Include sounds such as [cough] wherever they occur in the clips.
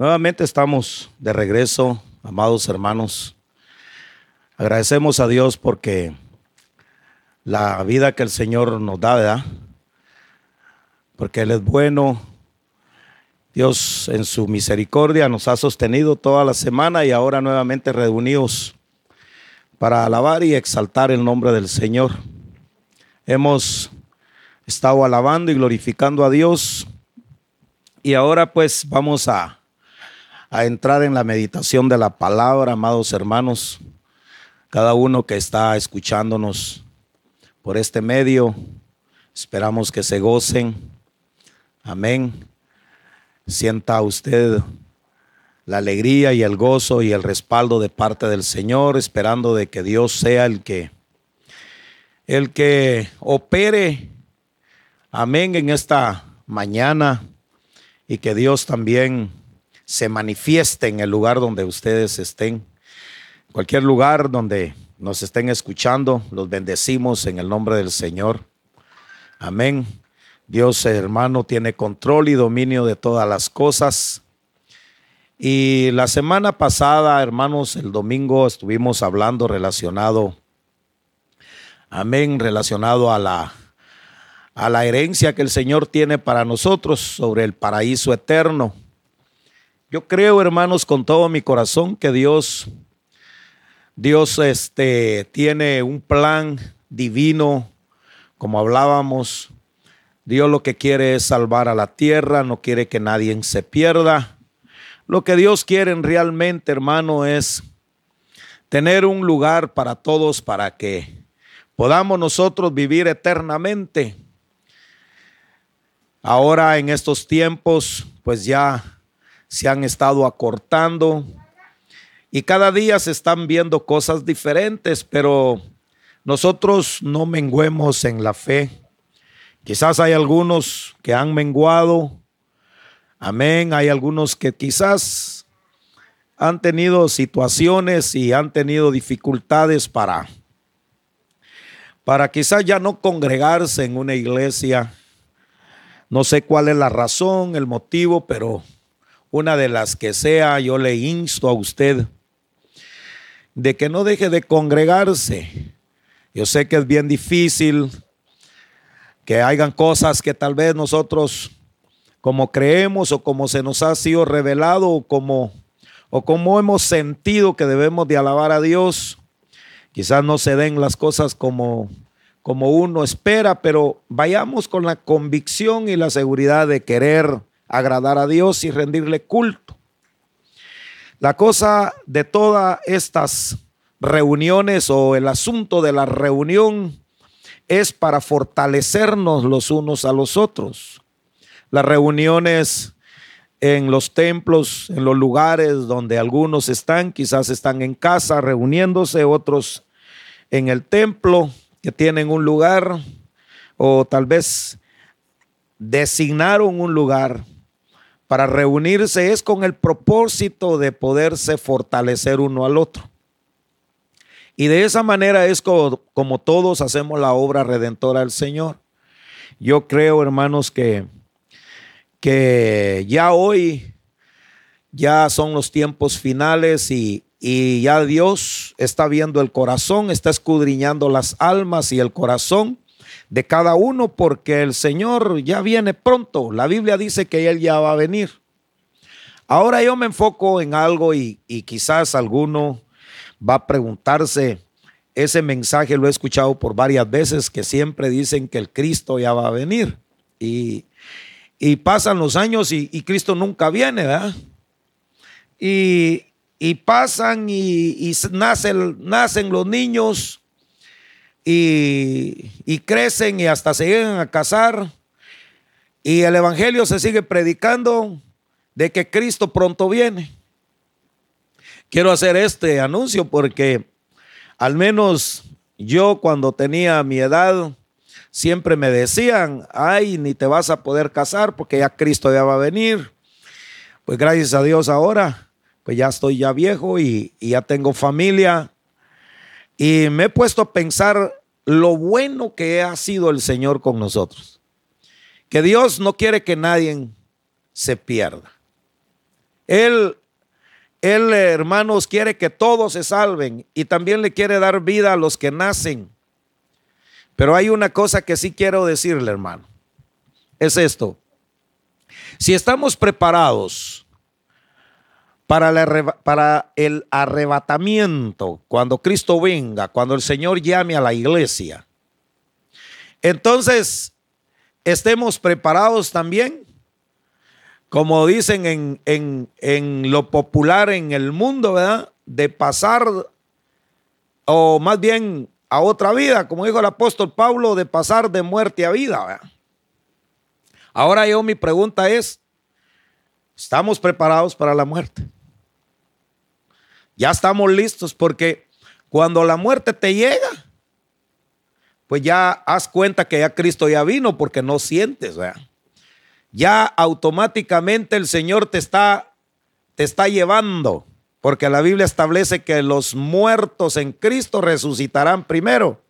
Nuevamente estamos de regreso, amados hermanos. Agradecemos a Dios porque la vida que el Señor nos da. Porque Él es bueno. Dios en su misericordia nos ha sostenido toda la semana y ahora nuevamente reunidos para alabar y exaltar el nombre del Señor. Hemos estado alabando y glorificando a Dios y ahora pues vamos a a entrar en la meditación de la palabra, amados hermanos. Cada uno que está escuchándonos por este medio, esperamos que se gocen. Amén. Sienta usted la alegría y el gozo y el respaldo de parte del Señor, esperando de que Dios sea el que el que opere amén en esta mañana y que Dios también se manifieste en el lugar donde ustedes estén. Cualquier lugar donde nos estén escuchando, los bendecimos en el nombre del Señor. Amén. Dios hermano tiene control y dominio de todas las cosas. Y la semana pasada, hermanos, el domingo estuvimos hablando relacionado, amén, relacionado a la, a la herencia que el Señor tiene para nosotros sobre el paraíso eterno. Yo creo, hermanos, con todo mi corazón que Dios, Dios este, tiene un plan divino, como hablábamos. Dios lo que quiere es salvar a la tierra, no quiere que nadie se pierda. Lo que Dios quiere realmente, hermano, es tener un lugar para todos para que podamos nosotros vivir eternamente. Ahora en estos tiempos, pues ya se han estado acortando y cada día se están viendo cosas diferentes, pero nosotros no menguemos en la fe. Quizás hay algunos que han menguado. Amén. Hay algunos que quizás han tenido situaciones y han tenido dificultades para para quizás ya no congregarse en una iglesia. No sé cuál es la razón, el motivo, pero una de las que sea, yo le insto a usted de que no deje de congregarse. Yo sé que es bien difícil que hayan cosas que tal vez nosotros como creemos o como se nos ha sido revelado o como o como hemos sentido que debemos de alabar a Dios. Quizás no se den las cosas como como uno espera, pero vayamos con la convicción y la seguridad de querer agradar a Dios y rendirle culto. La cosa de todas estas reuniones o el asunto de la reunión es para fortalecernos los unos a los otros. Las reuniones en los templos, en los lugares donde algunos están, quizás están en casa reuniéndose, otros en el templo que tienen un lugar o tal vez designaron un lugar para reunirse es con el propósito de poderse fortalecer uno al otro. Y de esa manera es como, todos hacemos la obra redentora del Señor. Yo creo, hermanos, que, que ya hoy, ya son los tiempos finales y, y ya Dios está viendo el corazón, está escudriñando las almas y el corazón de cada uno porque el Señor ya viene pronto. La Biblia dice que Él ya va a venir. Ahora yo me enfoco en algo y, quizás alguno va a preguntarse, ese mensaje lo he escuchado por varias veces que siempre dicen que el Cristo ya va a venir. Y, pasan los años y, Cristo nunca viene, ¿verdad? Y, pasan y, nacen, nacen los niños y, crecen y hasta se llegan a casar. Y el Evangelio se sigue predicando de que Cristo pronto viene. Quiero hacer este anuncio porque al menos yo cuando tenía mi edad siempre me decían, ay, ni te vas a poder casar porque ya Cristo ya va a venir. Pues gracias a Dios ahora, pues ya estoy ya viejo y, y ya tengo familia y me he puesto a pensar lo bueno que ha sido el Señor con nosotros. Que Dios no quiere que nadie se pierda. Él, Él, hermanos, quiere que todos se salven y también le quiere dar vida a los que nacen. Pero hay una cosa que sí quiero decirle, hermano. Es esto. Si estamos preparados para, el arrebatamiento, cuando Cristo venga, cuando el Señor llame a la iglesia, entonces estemos preparados también, como dicen en, en lo popular en el mundo, ¿verdad? De pasar, o más bien a otra vida, como dijo el apóstol Pablo, de pasar de muerte a vida. ¿verdad? Ahora yo mi pregunta es, ¿estamos preparados para la muerte? Ya estamos listos porque cuando la muerte te llega, pues ya haz cuenta que ya Cristo ya vino porque no sientes, Ya automáticamente el Señor te está, te está llevando, porque la Biblia establece que los muertos en Cristo resucitarán primero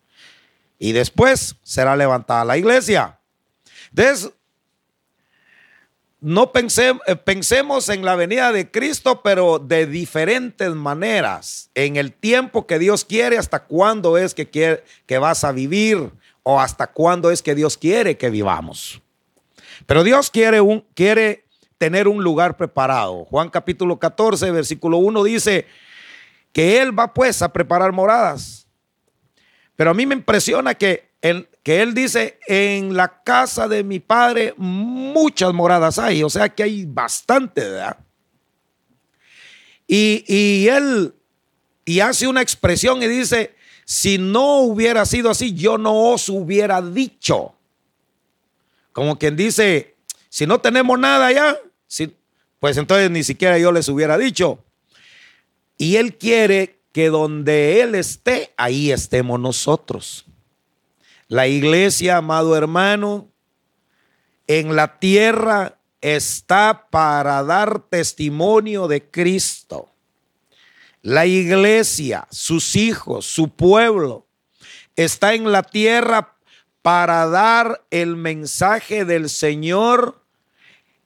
y después será levantada la iglesia. No eh, pensemos en la venida de Cristo, pero de diferentes maneras, en el tiempo que Dios quiere, hasta cuándo es que, que vas a vivir o hasta cuándo es que Dios quiere que vivamos. Pero Dios quiere, un, quiere tener un lugar preparado. Juan capítulo 14, versículo 1 dice que Él va pues a preparar moradas. Pero a mí me impresiona que que él dice, en la casa de mi padre muchas moradas hay, o sea que hay bastante, ¿verdad? Y, y él, y hace una expresión y dice, si no hubiera sido así, yo no os hubiera dicho. Como quien dice, si no tenemos nada ya, pues entonces ni siquiera yo les hubiera dicho. Y él quiere que donde él esté, ahí estemos nosotros. La iglesia, amado hermano, en la tierra está para dar testimonio de Cristo. La iglesia, sus hijos, su pueblo, está en la tierra para dar el mensaje del Señor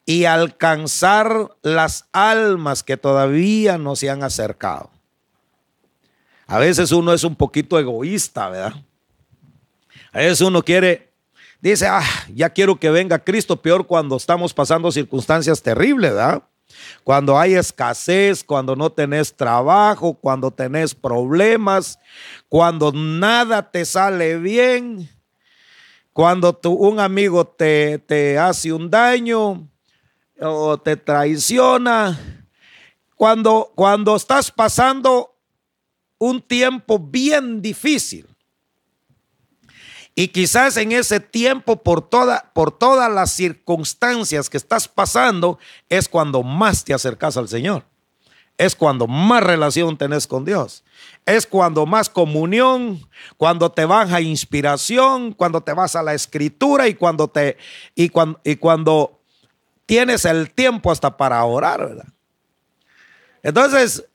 y alcanzar las almas que todavía no se han acercado. A veces uno es un poquito egoísta, ¿verdad? A veces uno quiere, dice, ah, ya quiero que venga Cristo, peor cuando estamos pasando circunstancias terribles, ¿verdad? Cuando hay escasez, cuando no tenés trabajo, cuando tenés problemas, cuando nada te sale bien, cuando tu, un amigo te, te hace un daño o te traiciona, cuando, cuando estás pasando un tiempo bien difícil. Y quizás en ese tiempo, por, toda, por todas las circunstancias que estás pasando, es cuando más te acercas al Señor. Es cuando más relación tenés con Dios. Es cuando más comunión, cuando te baja inspiración, cuando te vas a la escritura y cuando te y cuando, y cuando tienes el tiempo hasta para orar, ¿verdad? Entonces,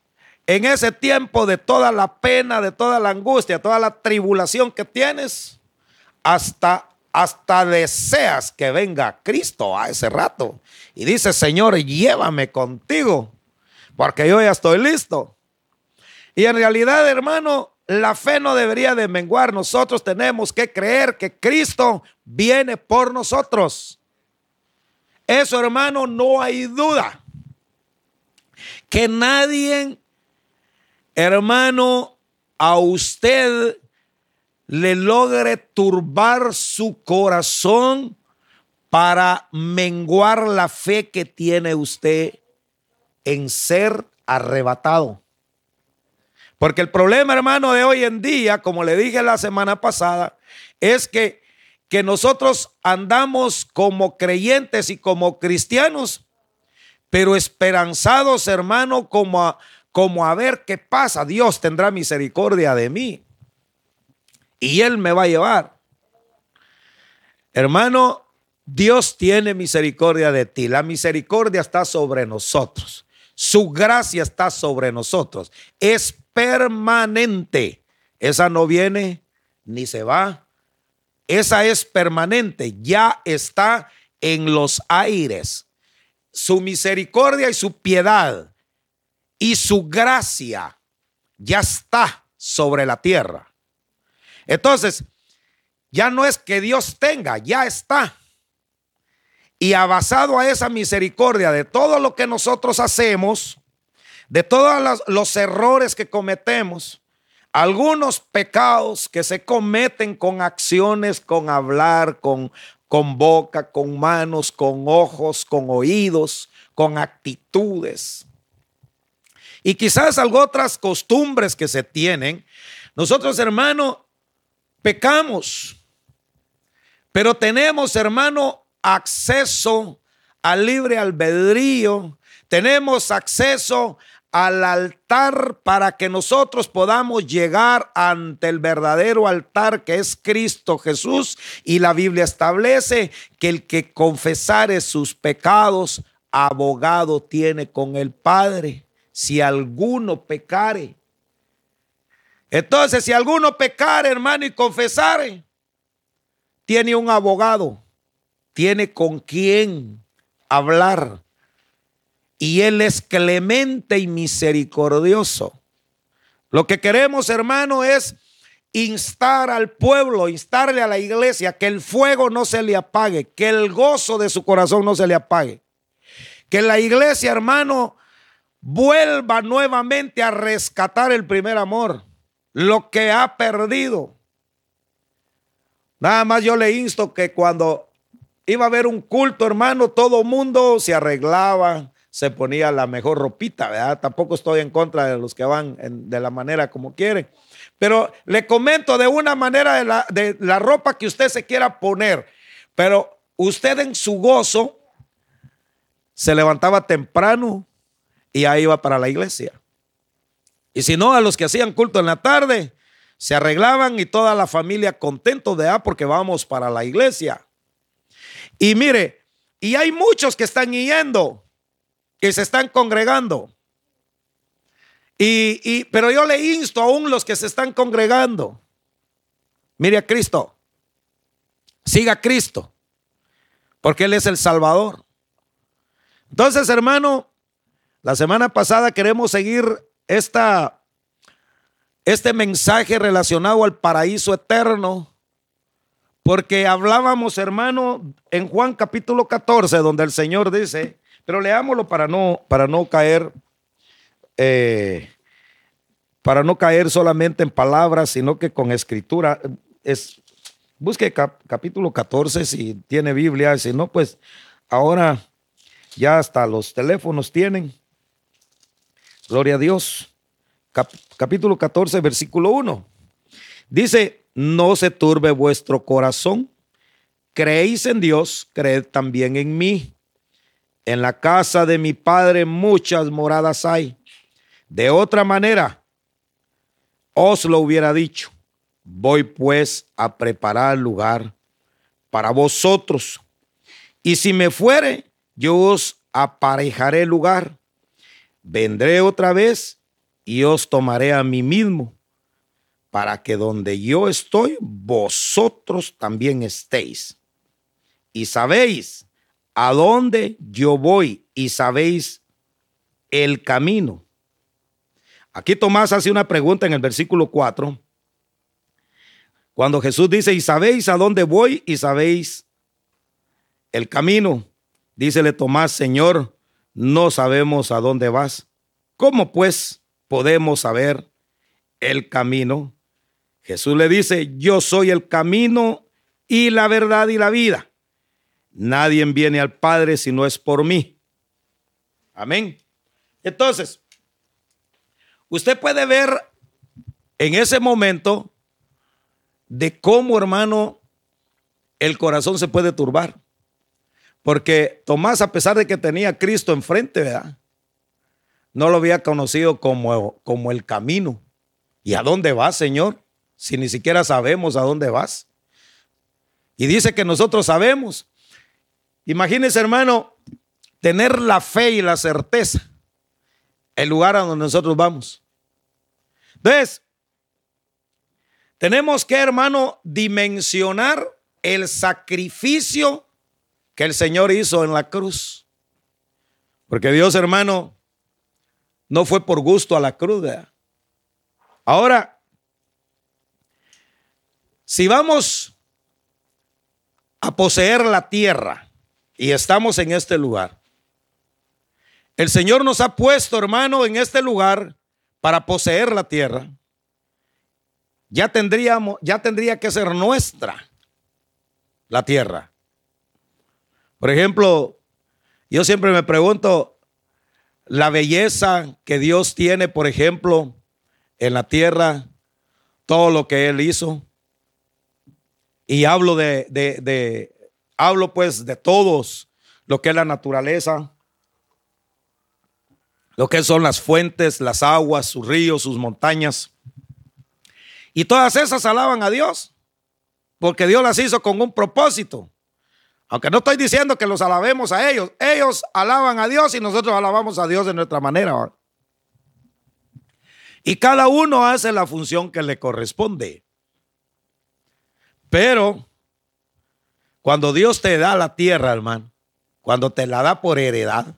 en ese tiempo de toda la pena, de toda la angustia, toda la tribulación que tienes, hasta, hasta deseas que venga Cristo a ese rato. Y dice, Señor, llévame contigo, porque yo ya estoy listo. Y en realidad, hermano, la fe no debería de menguar. Nosotros tenemos que creer que Cristo viene por nosotros. Eso, hermano, no hay duda. Que nadie, hermano, a usted le logre turbar su corazón para menguar la fe que tiene usted en ser arrebatado. Porque el problema, hermano, de hoy en día, como le dije la semana pasada, es que, que nosotros andamos como creyentes y como cristianos, pero esperanzados, hermano, como a, como a ver qué pasa. Dios tendrá misericordia de mí y Él me va a llevar. Hermano, Dios tiene misericordia de ti. La misericordia está sobre nosotros. Su gracia está sobre nosotros. Es permanente. Esa no viene ni se va. Esa es permanente. Ya está en los aires. su misericordia y su piedad y su gracia ya está sobre la tierra. Entonces, ya no es que Dios tenga, ya está. Y basado a esa misericordia de todo lo que nosotros hacemos, de todos los errores que cometemos, algunos pecados que se cometen con acciones, con hablar, con, con boca, con manos, con ojos, con oídos, con actitudes. Y quizás algo otras costumbres que se tienen. Nosotros, hermano, pecamos, pero tenemos, hermano, acceso al libre albedrío, tenemos acceso al altar para que nosotros podamos llegar ante el verdadero altar que es Cristo Jesús. Y la Biblia establece que el que confesare sus pecados, abogado tiene con el Padre. Si alguno pecare. Entonces, si alguno pecare, hermano, y confesare, tiene un abogado, tiene con quien hablar y Él es clemente y misericordioso. Lo que queremos, hermano, es instar al pueblo, instarle a la iglesia que el fuego no se le apague, que el gozo de su corazón no se le apague. Que la iglesia, hermano, vuelva nuevamente a rescatar el primer amor, lo que ha perdido. Nada más yo le insto que cuando iba a haber un culto, hermano, todo mundo se arreglaba, se ponía la mejor ropita, ¿verdad? Tampoco estoy en contra de los que van de la manera como quieren. Pero le comento de una manera de la, de la ropa que usted se quiera poner. Pero usted en su gozo se levantaba temprano y ahí iba para la iglesia. Y si no, a los que hacían culto en la tarde, se arreglaban y toda la familia contento de ah, porque vamos para la iglesia. Y mire, y hay muchos que están yendo que se están congregando. Y, pero yo le insto aún los que se están congregando. Mire a Cristo. Siga a Cristo. Porque Él es el Salvador. Entonces, hermano, la semana pasada queremos seguir esta, este mensaje relacionado al paraíso eterno. Porque hablábamos, hermano, en Juan capítulo 14, donde el Señor dice, pero leámoslo para no, para no caer, eh, para no caer solamente en palabras, sino que con escritura. Es, busque capítulo 14 si tiene Biblia, si no, pues ahora ya hasta los teléfonos tienen. Gloria a Dios. capítulo 14, versículo 1. Dice, no se turbe vuestro corazón. Creéis en Dios, creed también en mí. En la casa de mi padre muchas moradas hay. De otra manera, os lo hubiera dicho. Voy pues a preparar lugar para vosotros. Y si me fuere, yo os aparejaré lugar. Vendré otra vez y os tomaré a mí mismo, para que donde yo estoy, vosotros también estéis. Y sabéis a dónde yo voy y sabéis el camino. Aquí Tomás hace una pregunta en el versículo 4. Cuando Jesús dice, y sabéis a dónde voy y sabéis el camino. Dícele Tomás, Señor, no sabemos a dónde vas. ¿Cómo pues podemos saber el camino? Jesús le dice, yo soy el camino y la verdad y la vida. Nadie viene al Padre si no es por mí. Amén. Entonces, usted puede ver en ese momento de cómo, hermano, el corazón se puede turbar. Porque Tomás, a pesar de que tenía Cristo enfrente, ¿verdad? No lo había conocido como, como el camino. ¿Y a dónde vas, Señor? Si ni siquiera sabemos a dónde vas. Y dice que nosotros sabemos. Imagínese, hermano, tener la fe y la certeza, el lugar a donde nosotros vamos. Entonces, tenemos que, hermano, dimensionar el sacrificio que el Señor hizo en la cruz. Porque Dios, hermano, no fue por gusto a la cruz. Ahora, si vamos a poseer la tierra y estamos en este lugar, el Señor nos ha puesto, hermano, en este lugar para poseer la tierra. Ya tendríamos, ya tendría que ser nuestra la tierra. Por ejemplo, yo siempre me pregunto la belleza que Dios tiene, por ejemplo, en la tierra, todo lo que Él hizo. Y hablo de, de, hablo pues de todos lo que es la naturaleza lo que son las fuentes, las aguas, sus ríos, sus montañas. Y todas esas alaban a Dios, porque Dios las hizo con un propósito. Aunque no estoy diciendo que los alabemos a ellos, ellos alaban a Dios y nosotros alabamos a Dios de nuestra manera. Y cada uno hace la función que le corresponde. Pero cuando Dios te da la tierra, hermano, cuando te la da por heredad,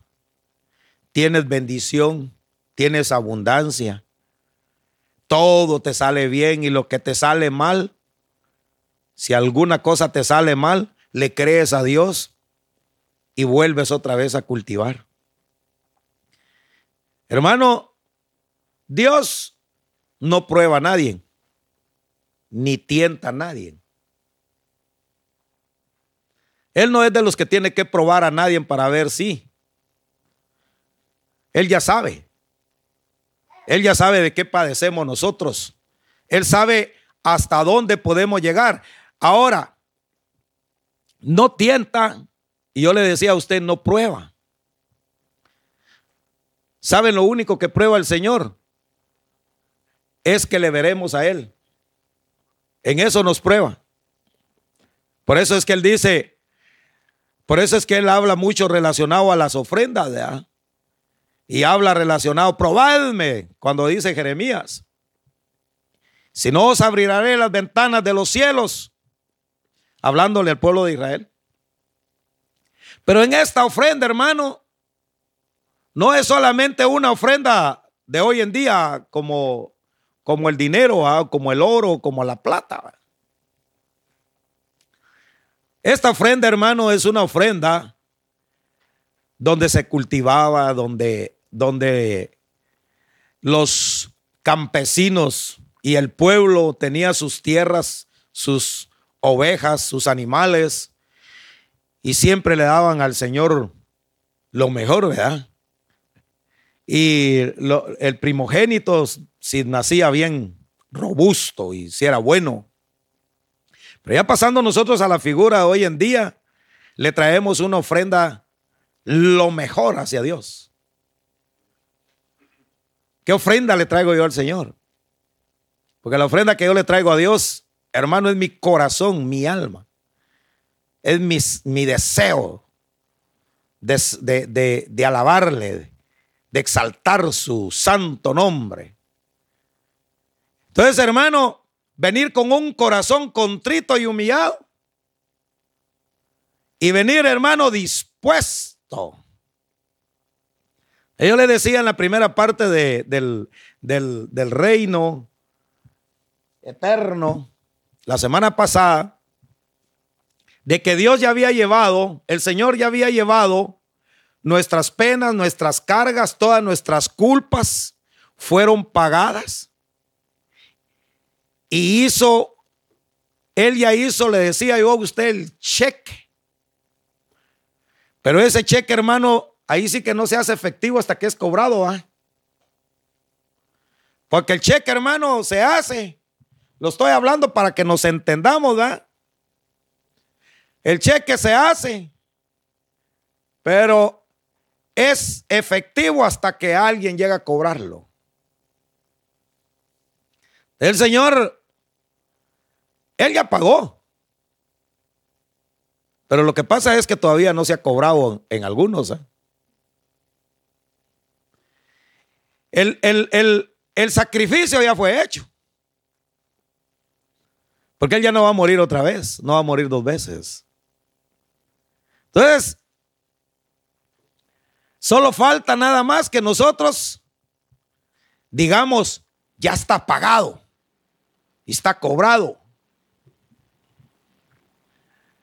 tienes bendición, tienes abundancia. Todo te sale bien y lo que te sale mal, si alguna cosa te sale mal, le crees a Dios y vuelves otra vez a cultivar. Hermano, Dios no prueba a nadie, ni tienta a nadie. Él no es de los que tiene que probar a nadie para ver si. Él ya sabe. Él ya sabe de qué padecemos nosotros. Él sabe hasta dónde podemos llegar. Ahora, no tienta, y yo le decía a usted, no prueba. ¿Saben lo único que prueba el Señor? Es que le veremos a Él. En eso nos prueba. Por eso es que Él dice, por eso es que Él habla mucho relacionado a las ofrendas. y habla relacionado, probadme, cuando dice Jeremías. Si no os abriré las ventanas de los cielos, hablándole al pueblo de Israel. Pero en esta ofrenda, hermano, no es solamente una ofrenda de hoy en día como, como el dinero, ¿ah? como el oro, como la plata. Esta ofrenda, hermano, es una ofrenda donde se cultivaba, donde, donde los campesinos y el pueblo tenía sus tierras, sus ovejas, sus animales, y siempre le daban al Señor lo mejor, ¿verdad? Y el primogénito, si nacía bien robusto y si era bueno. Pero ya pasando nosotros a la figura hoy en día, le traemos una ofrenda lo mejor hacia Dios. ¿Qué ofrenda le traigo yo al Señor? Porque la ofrenda que yo le traigo a Dios, hermano, es mi corazón, mi alma. Es mi, deseo de, de alabarle, de exaltar su santo nombre. Entonces, hermano, venir con un corazón contrito y humillado. Y venir, hermano, dispuesto ellos le decían en la primera parte del, del reino eterno, la semana pasada, de que Dios ya había llevado, el Señor ya había llevado nuestras penas, nuestras cargas, todas nuestras culpas fueron pagadas. Y hizo, Él ya hizo, le decía yo a usted, el cheque pero ese cheque, hermano, ahí sí que no se hace efectivo hasta que es cobrado. ¿ah? Porque el cheque, hermano, se hace. Lo estoy hablando para que nos entendamos, ¿verdad? El cheque se hace, pero es efectivo hasta que alguien llega a cobrarlo. El Señor, Él ya pagó. Pero lo que pasa es que todavía no se ha cobrado en algunos. ¿eh? El, el sacrificio ya fue hecho. Porque él ya no va a morir otra vez, no va a morir dos veces. Entonces, Solo falta nada más que nosotros digamos, ya está pagado, está cobrado.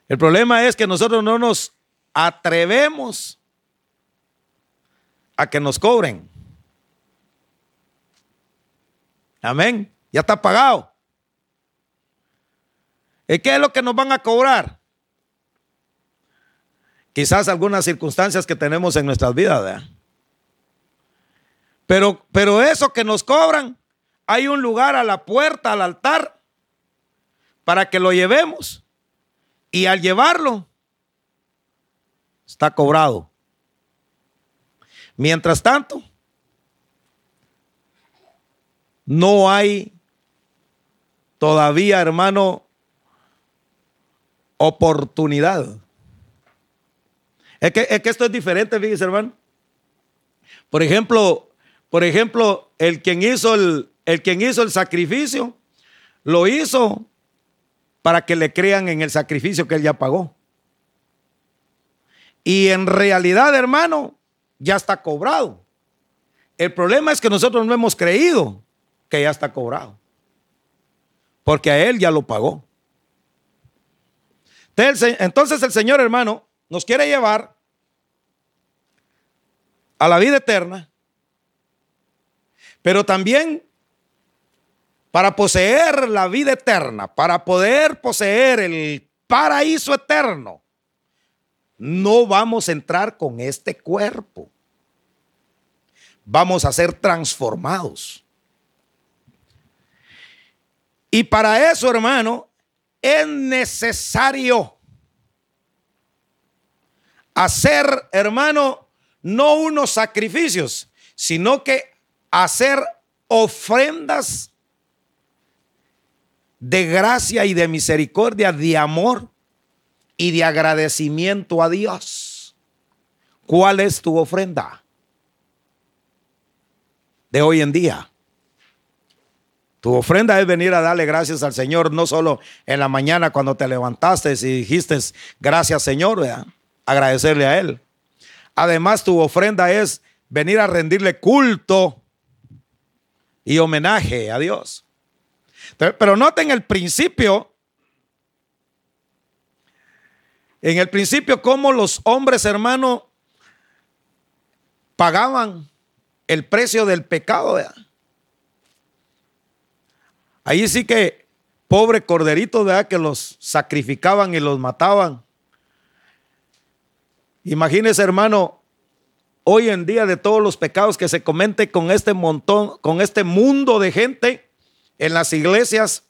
El problema es que nosotros no nos atrevemos a que nos cobren. Amén. Ya está pagado. ¿Y qué es lo que nos van a cobrar? Quizás algunas circunstancias que tenemos en nuestras vidas. Pero, pero eso que nos cobran, hay un lugar a la puerta, al altar, para que lo llevemos. Y al llevarlo, está cobrado. Mientras tanto, no hay todavía, hermano, oportunidad. Es que, es que esto es diferente, fíjese, hermano. Por ejemplo, por ejemplo, el quien hizo el, el quien hizo el sacrificio, lo hizo para que le crean en el sacrificio que él ya pagó. Y en realidad, hermano, ya está cobrado. El problema es que nosotros no hemos creído que ya está cobrado. Porque a él ya lo pagó. Entonces el Señor, hermano, nos quiere llevar a la vida eterna, pero también para poseer la vida eterna, para poder poseer el paraíso eterno, no vamos a entrar con este cuerpo. Vamos a ser transformados. Y para eso, hermano, es necesario hacer, hermano, no unos sacrificios, sino que hacer ofrendas de gracia y de misericordia, de amor y de agradecimiento a Dios. ¿Cuál es tu ofrenda de hoy en día? Tu ofrenda es venir a darle gracias al Señor, no solo en la mañana cuando te levantaste y dijiste gracias Señor, agradecerle a Él. Además, tu ofrenda es venir a rendirle culto y homenaje a Dios. Pero noten el principio, en el principio cómo los hombres hermanos pagaban el precio del pecado. Ahí sí que pobre corderito, ¿verdad? Que los sacrificaban y los mataban. Imagínese, hermano, hoy en día de todos los pecados que se comete con este montón, con este mundo de gente en las iglesias,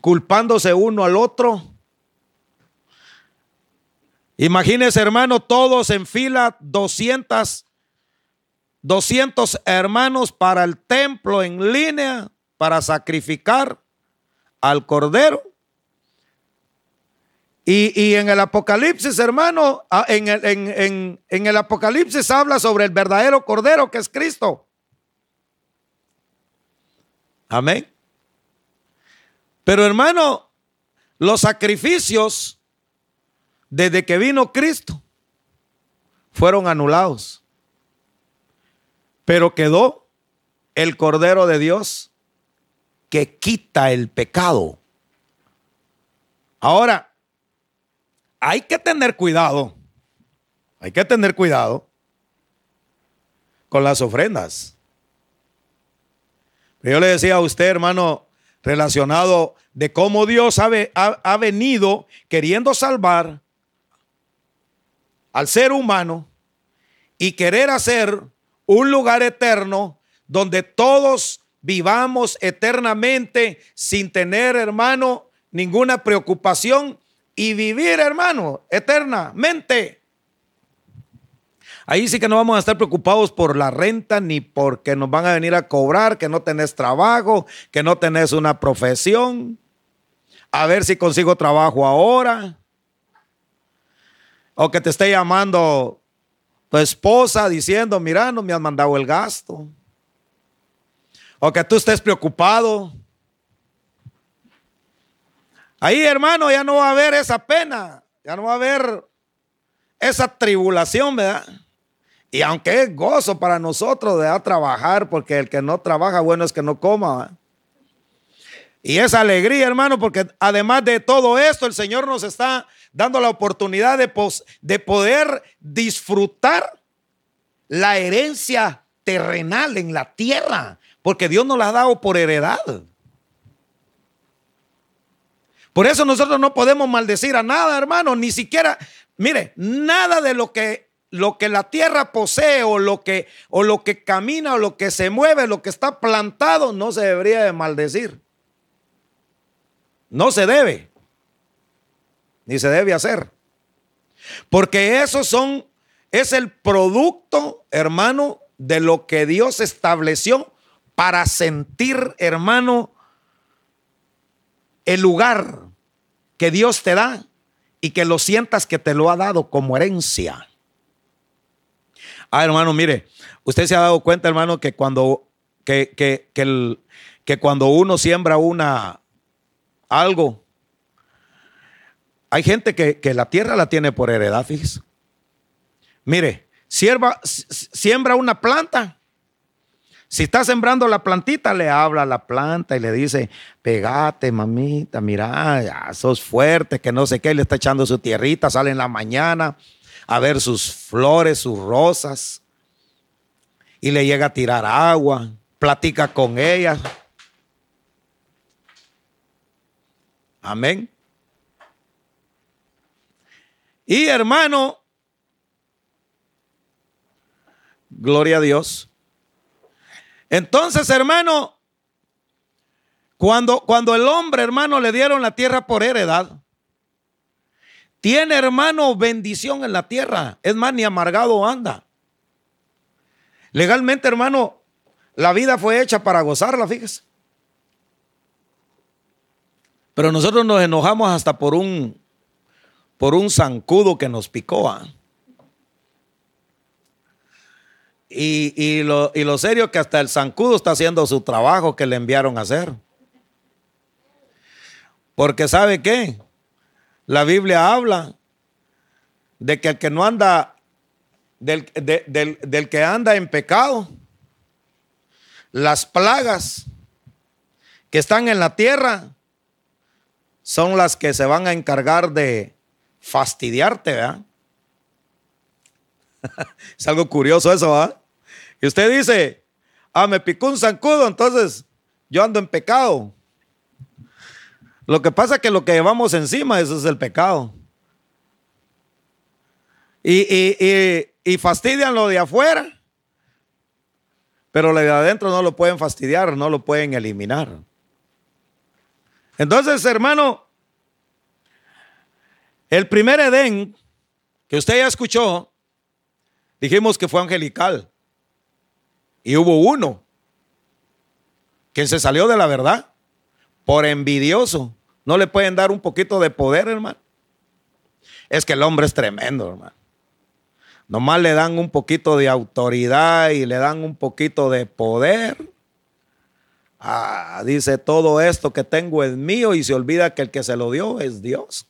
culpándose uno al otro. Imagínese, hermano, todos en fila, 200, 200 hermanos para el templo en línea, para sacrificar al cordero. Y, en el Apocalipsis, hermano, ah, en el, en, en el Apocalipsis habla sobre el verdadero cordero que es Cristo. Amén. Pero hermano, los sacrificios desde que vino Cristo fueron anulados. Pero quedó el Cordero de Dios que quita el pecado. Ahora, hay que tener cuidado, hay que tener cuidado con las ofrendas. yo le decía a usted, hermano, relacionado de cómo Dios ha, ha venido queriendo salvar al ser humano y querer hacer un lugar eterno donde todos vivamos eternamente sin tener, hermano, ninguna preocupación y vivir, hermano, eternamente. Ahí sí que no vamos a estar preocupados por la renta ni porque nos van a venir a cobrar, que no tenés trabajo, que no tenés una profesión. A ver si consigo trabajo ahora. O que te esté llamando tu esposa diciendo, mira, no me has mandado el gasto o que tú estés preocupado. Ahí, hermano, ya no va a haber esa pena, ya no va a haber esa tribulación, ¿verdad? Y aunque es gozo para nosotros de trabajar, porque el que no trabaja, bueno es que no coma. Y es alegría, hermano, porque además de todo esto, el Señor nos está dando la oportunidad de, de poder disfrutar la herencia terrenal en la tierra, porque Dios nos la ha dado por heredad. Por eso nosotros no podemos maldecir a nada, hermano, ni siquiera, mire, nada de lo que lo que la tierra posee o lo que o lo que camina o lo que se mueve, lo que está plantado no se debería de maldecir. No se debe. Ni se debe hacer. Porque esos son es el producto, hermano, de lo que Dios estableció para sentir, hermano, el lugar que Dios te da y que lo sientas que te lo ha dado como herencia. Ah, hermano, mire, usted se ha dado cuenta, hermano, que cuando, que, que, que cuando uno siembra una, algo, hay gente que, la tierra la tiene por heredad, fíjese. Mire, siembra una planta si está sembrando la plantita, le habla a la planta y le dice, pegate, mamita, mira, ya sos fuerte, que no sé qué, le está echando su tierrita, sale en la mañana a ver sus flores, sus rosas, y le llega a tirar agua, platica con ella. Amén. Y hermano, gloria a Dios. Entonces, hermano, cuando, cuando el hombre, hermano, le dieron la tierra por heredad, tiene, hermano, bendición en la tierra. Es más, ni amargado anda. Legalmente, hermano, la vida fue hecha para gozarla, fíjese. Pero nosotros nos enojamos hasta por un, por un zancudo que nos picó. ¿ah? Y, lo, y lo serio que hasta el zancudo está haciendo su trabajo que le enviaron a hacer. Porque ¿sabe qué? La Biblia habla de que el que no anda, del, del que anda en pecado, las plagas que están en la tierra son las que se van a encargar de fastidiarte, ¿verdad? [laughs] es algo curioso eso, ¿ah? Y usted dice, ah, me picó un zancudo, entonces yo ando en pecado. Lo que pasa es que lo que llevamos encima, eso es el pecado. Y, y, y, fastidian lo de afuera, pero lo de adentro no lo pueden fastidiar, no lo pueden eliminar. Entonces, hermano, el primer Edén que usted ya escuchó Dijimos que fue angelical. Y hubo uno que se salió de la verdad por envidioso. No le pueden dar un poquito de poder, hermano. Es que el hombre es tremendo, hermano. Nomás le dan un poquito de autoridad y le dan un poquito de poder. Ah, dice, todo esto que tengo es mío y se olvida que el que se lo dio es Dios.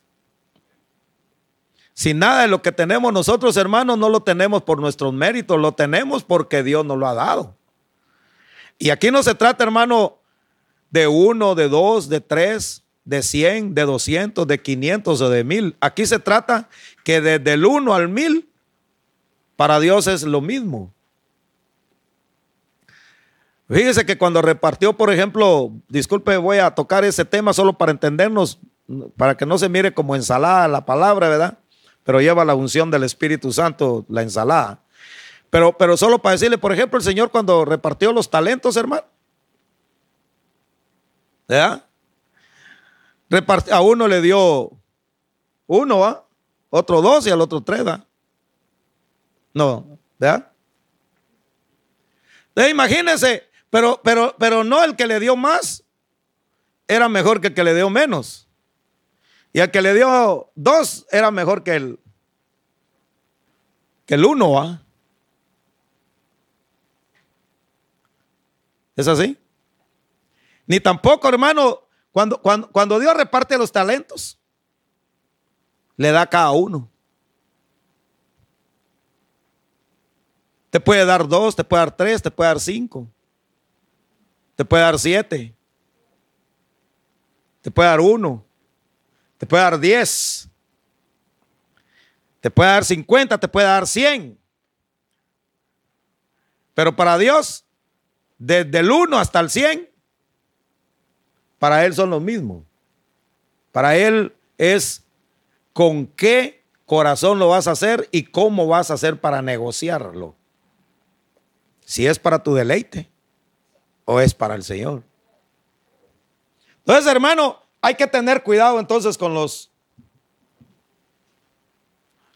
Si nada de lo que tenemos nosotros, hermanos, no lo tenemos por nuestros méritos, lo tenemos porque Dios nos lo ha dado. Y aquí no se trata, hermano, de uno, de dos, de tres, de cien, de doscientos, de quinientos o de mil. Aquí se trata que desde el uno al mil, para Dios es lo mismo. Fíjese que cuando repartió, por ejemplo, disculpe, voy a tocar ese tema solo para entendernos, para que no se mire como ensalada la palabra, ¿verdad? Pero lleva la unción del Espíritu Santo, la ensalada. Pero, pero solo para decirle, por ejemplo, el Señor cuando repartió los talentos, hermano. ¿Ya? a uno le dio uno, ¿va? Otro dos y al otro tres, ¿va? No, ¿verdad? imagínense, pero, pero, pero no el que le dio más era mejor que el que le dio menos. Y el que le dio dos era mejor que el, que el uno. ¿ah? ¿Es así? Ni tampoco, hermano, cuando, cuando, cuando Dios reparte los talentos, le da a cada uno. Te puede dar dos, te puede dar tres, te puede dar cinco. Te puede dar siete. Te puede dar uno. Te puede dar diez. Te puede dar cincuenta, te puede dar cien. Pero para Dios, desde el uno hasta el cien, para Él son los mismos. Para Él es con qué corazón lo vas a hacer y cómo vas a hacer para negociarlo. Si es para tu deleite o es para el Señor. Entonces, hermano, hay que tener cuidado entonces con los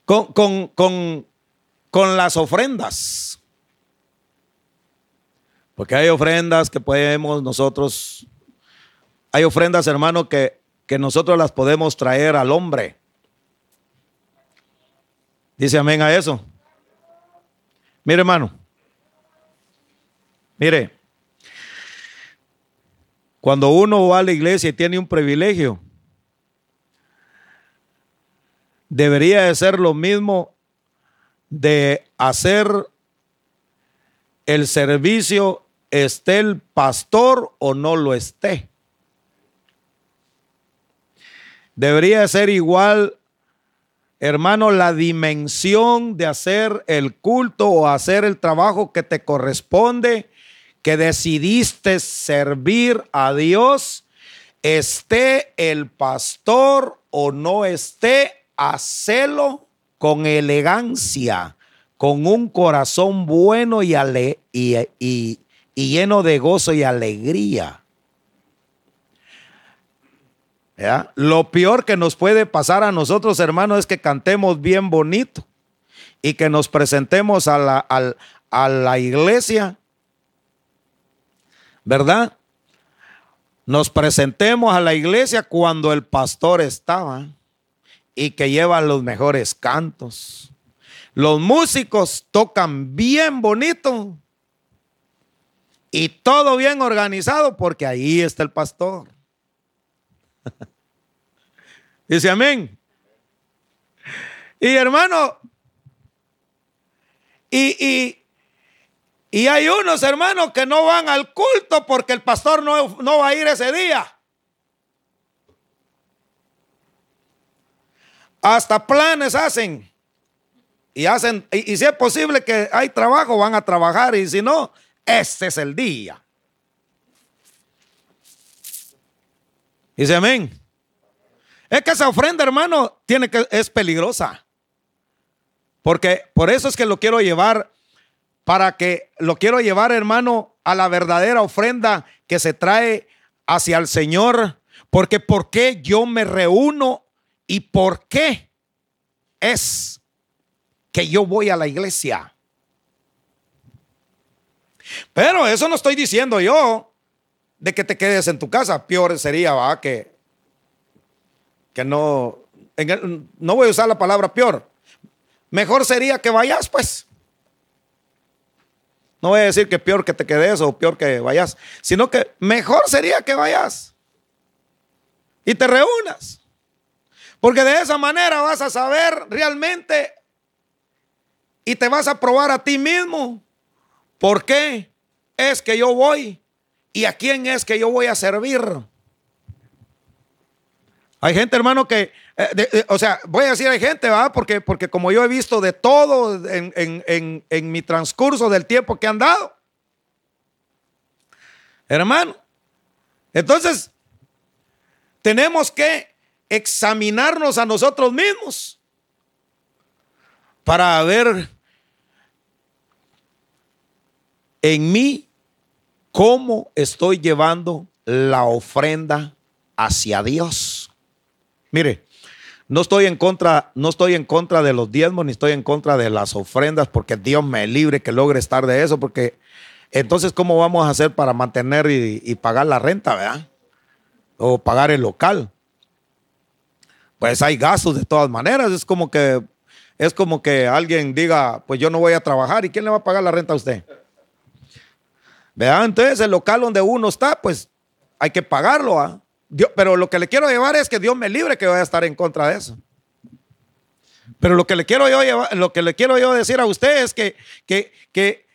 con, con, con las ofrendas. Porque hay ofrendas que podemos nosotros, hay ofrendas, hermano, que, que nosotros las podemos traer al hombre. Dice amén a eso. Mire, hermano. Mire. Cuando uno va a la iglesia y tiene un privilegio, debería de ser lo mismo de hacer el servicio esté el pastor o no lo esté. Debería ser igual hermano, la dimensión de hacer el culto o hacer el trabajo que te corresponde, que decidiste servir a Dios, esté el pastor o no esté, hacelo con elegancia, con un corazón bueno y, y lleno de gozo y alegría. Lo peor que nos puede pasar a nosotros, hermanos, es que cantemos bien bonito y que nos presentemos a la, a la iglesia, ¿verdad? Nos presentemos a la iglesia cuando el pastor estaba y que lleva los mejores cantos. Los músicos tocan bien bonito y todo bien organizado porque ahí está el pastor. [laughs] Dice amén. Y hermano, y, y, hay unos hermanos que no van al culto porque el pastor no, no va a ir ese día. Hasta planes hacen. Y hacen, y, y, si es posible que hay trabajo, van a trabajar. Y si no, este es el día. Dice amén. Es que esa ofrenda, hermano, tiene que, es peligrosa. Porque por eso es que lo quiero llevar, para que lo quiero llevar, hermano, a la verdadera ofrenda que se trae hacia el Señor. Porque ¿por qué yo me reúno y por qué es que yo voy a la iglesia? Pero eso no estoy diciendo yo de que te quedes en tu casa. Peor sería, que que no, no voy a usar la palabra peor. Mejor sería que vayas, pues. No voy a decir que peor que te quedes o peor que vayas, sino que mejor sería que vayas y te reúnas. Porque de esa manera vas a saber realmente y te vas a probar a ti mismo por qué es que yo voy y a quién es que yo voy a servir. Hay gente, hermano, que, eh, o sea, voy a decir hay gente, ¿verdad? Porque, porque como yo he visto de todo en, mi transcurso del tiempo que han dado. Hermano, entonces, tenemos que examinarnos a nosotros mismos para ver en mí cómo estoy llevando la ofrenda hacia Dios. Mire, no estoy en contra, no estoy en contra de los diezmos ni estoy en contra de las ofrendas porque Dios me libre que logre estar de eso porque entonces cómo vamos a hacer para mantener y, pagar la renta, ¿verdad? O pagar el local. Pues hay gastos de todas maneras, es como que es como que alguien diga, pues yo no voy a trabajar y quién le va a pagar la renta a usted. ¿Verdad? Entonces el local donde uno está, pues hay que pagarlo, ¿ah? Pero lo que le quiero llevar es que Dios me libre que vaya a estar en contra de eso. Pero lo que le quiero yo, lo que le quiero yo decir a usted es que, que, que,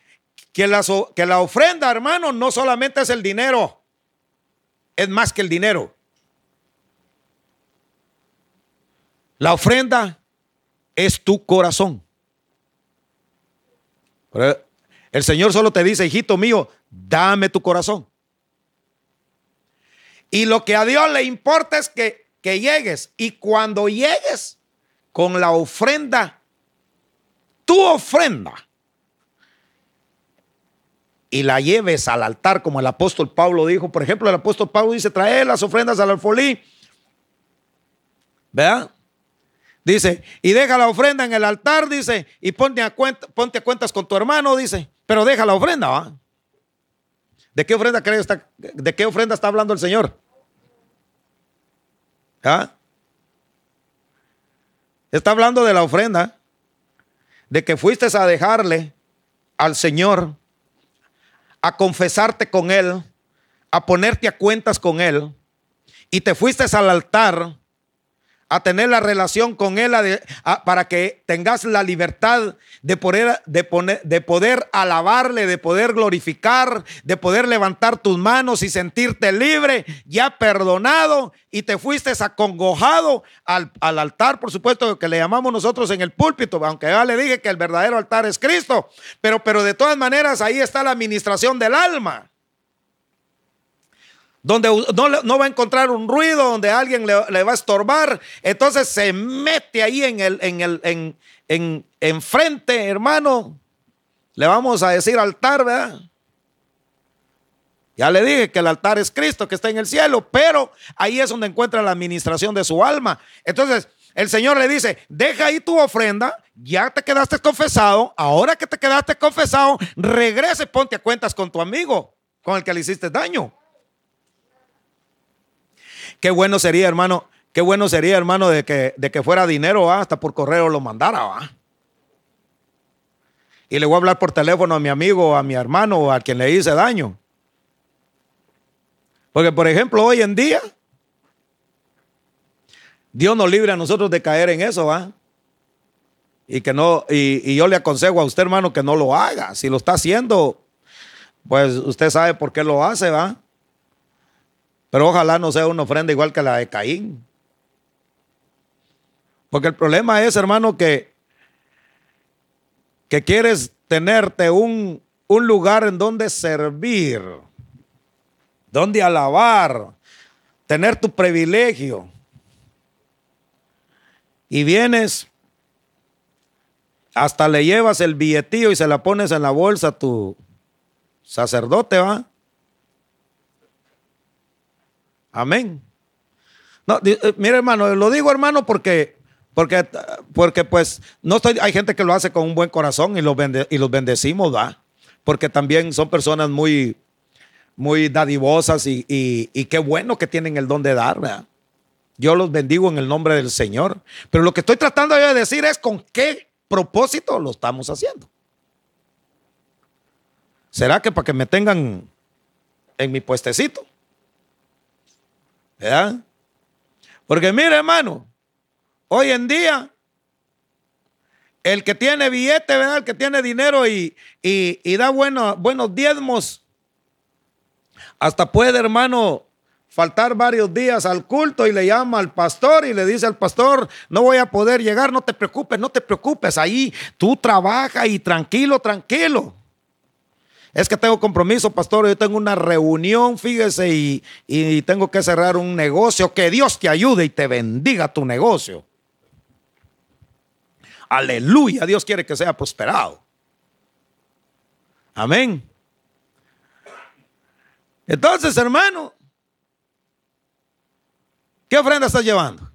que, la, que la ofrenda, hermano, no solamente es el dinero, es más que el dinero. La ofrenda es tu corazón. El Señor solo te dice, hijito mío, dame tu corazón. Y lo que a Dios le importa es que, que llegues. Y cuando llegues con la ofrenda, tu ofrenda, y la lleves al altar, como el apóstol Pablo dijo. Por ejemplo, el apóstol Pablo dice, trae las ofrendas al alfolí. ¿Verdad? Dice, y deja la ofrenda en el altar, dice, y ponte a, ponte a cuentas con tu hermano, dice, pero deja la ofrenda, ¿va? ¿De qué ofrenda crees de qué ofrenda está hablando el Señor? ¿Ah? Está hablando de la ofrenda, de que fuiste a dejarle al Señor, a confesarte con Él, a ponerte a cuentas con Él, y te fuiste al altar a tener la relación con Él para que tengas la libertad de poder, de, poner, de poder alabarle, de poder glorificar, de poder levantar tus manos y sentirte libre, ya perdonado y te fuiste acongojado al, al altar, por supuesto, que le llamamos nosotros en el púlpito, aunque ya le dije que el verdadero altar es Cristo, pero, pero de todas maneras ahí está la administración del alma donde no, va a encontrar un ruido, donde alguien le, va a estorbar. Entonces se mete ahí en el, en el, en, en, enfrente, hermano. Le vamos a decir altar, ¿verdad? Ya le dije que el altar es Cristo que está en el cielo, pero ahí es donde encuentra la administración de su alma. Entonces, el Señor le dice, deja ahí tu ofrenda, ya te quedaste confesado, ahora que te quedaste confesado, regrese, ponte a cuentas con tu amigo, con el que le hiciste daño. Qué bueno sería, hermano, qué bueno sería, hermano, de que, de que fuera dinero, hasta por correo lo mandara, ¿va? Y le voy a hablar por teléfono a mi amigo, a mi hermano o a quien le hice daño. Porque, por ejemplo, hoy en día, Dios nos libre a nosotros de caer en eso, ¿va? Y que no, y, y, yo le aconsejo a usted, hermano, que no lo haga. Si lo está haciendo, pues usted sabe por qué lo hace, ¿va? Pero ojalá no sea una ofrenda igual que la de Caín. Porque el problema es, hermano, que, que quieres tenerte un, un lugar en donde servir, donde alabar, tener tu privilegio. Y vienes, hasta le llevas el billetillo y se la pones en la bolsa a tu sacerdote, ¿va? Amén. Eh, mire hermano, lo digo hermano porque, porque, porque pues no estoy, hay gente que lo hace con un buen corazón y los, y los bendecimos, ¿va? Porque también son personas muy, muy dadivosas y, y, qué bueno que tienen el don de dar, ¿verdad? Yo los bendigo en el nombre del Señor. Pero lo que estoy tratando de decir es con qué propósito lo estamos haciendo. ¿Será que para que me tengan en mi puestecito? ¿Verdad? Porque mire, hermano, hoy en día, el que tiene billete, ¿verdad? El que tiene dinero y, y, da buenos diezmos, hasta puede, hermano, faltar varios días al culto y le llama al pastor y le dice al pastor, no voy a poder llegar, no te preocupes, no te preocupes, ahí tú trabaja y tranquilo, tranquilo. Es que tengo compromiso, pastor. Yo tengo una reunión, fíjese, y, tengo que cerrar un negocio. Que Dios te ayude y te bendiga tu negocio. Aleluya, Dios quiere que sea prosperado. Amén. Entonces, hermano, ¿qué ofrenda estás llevando?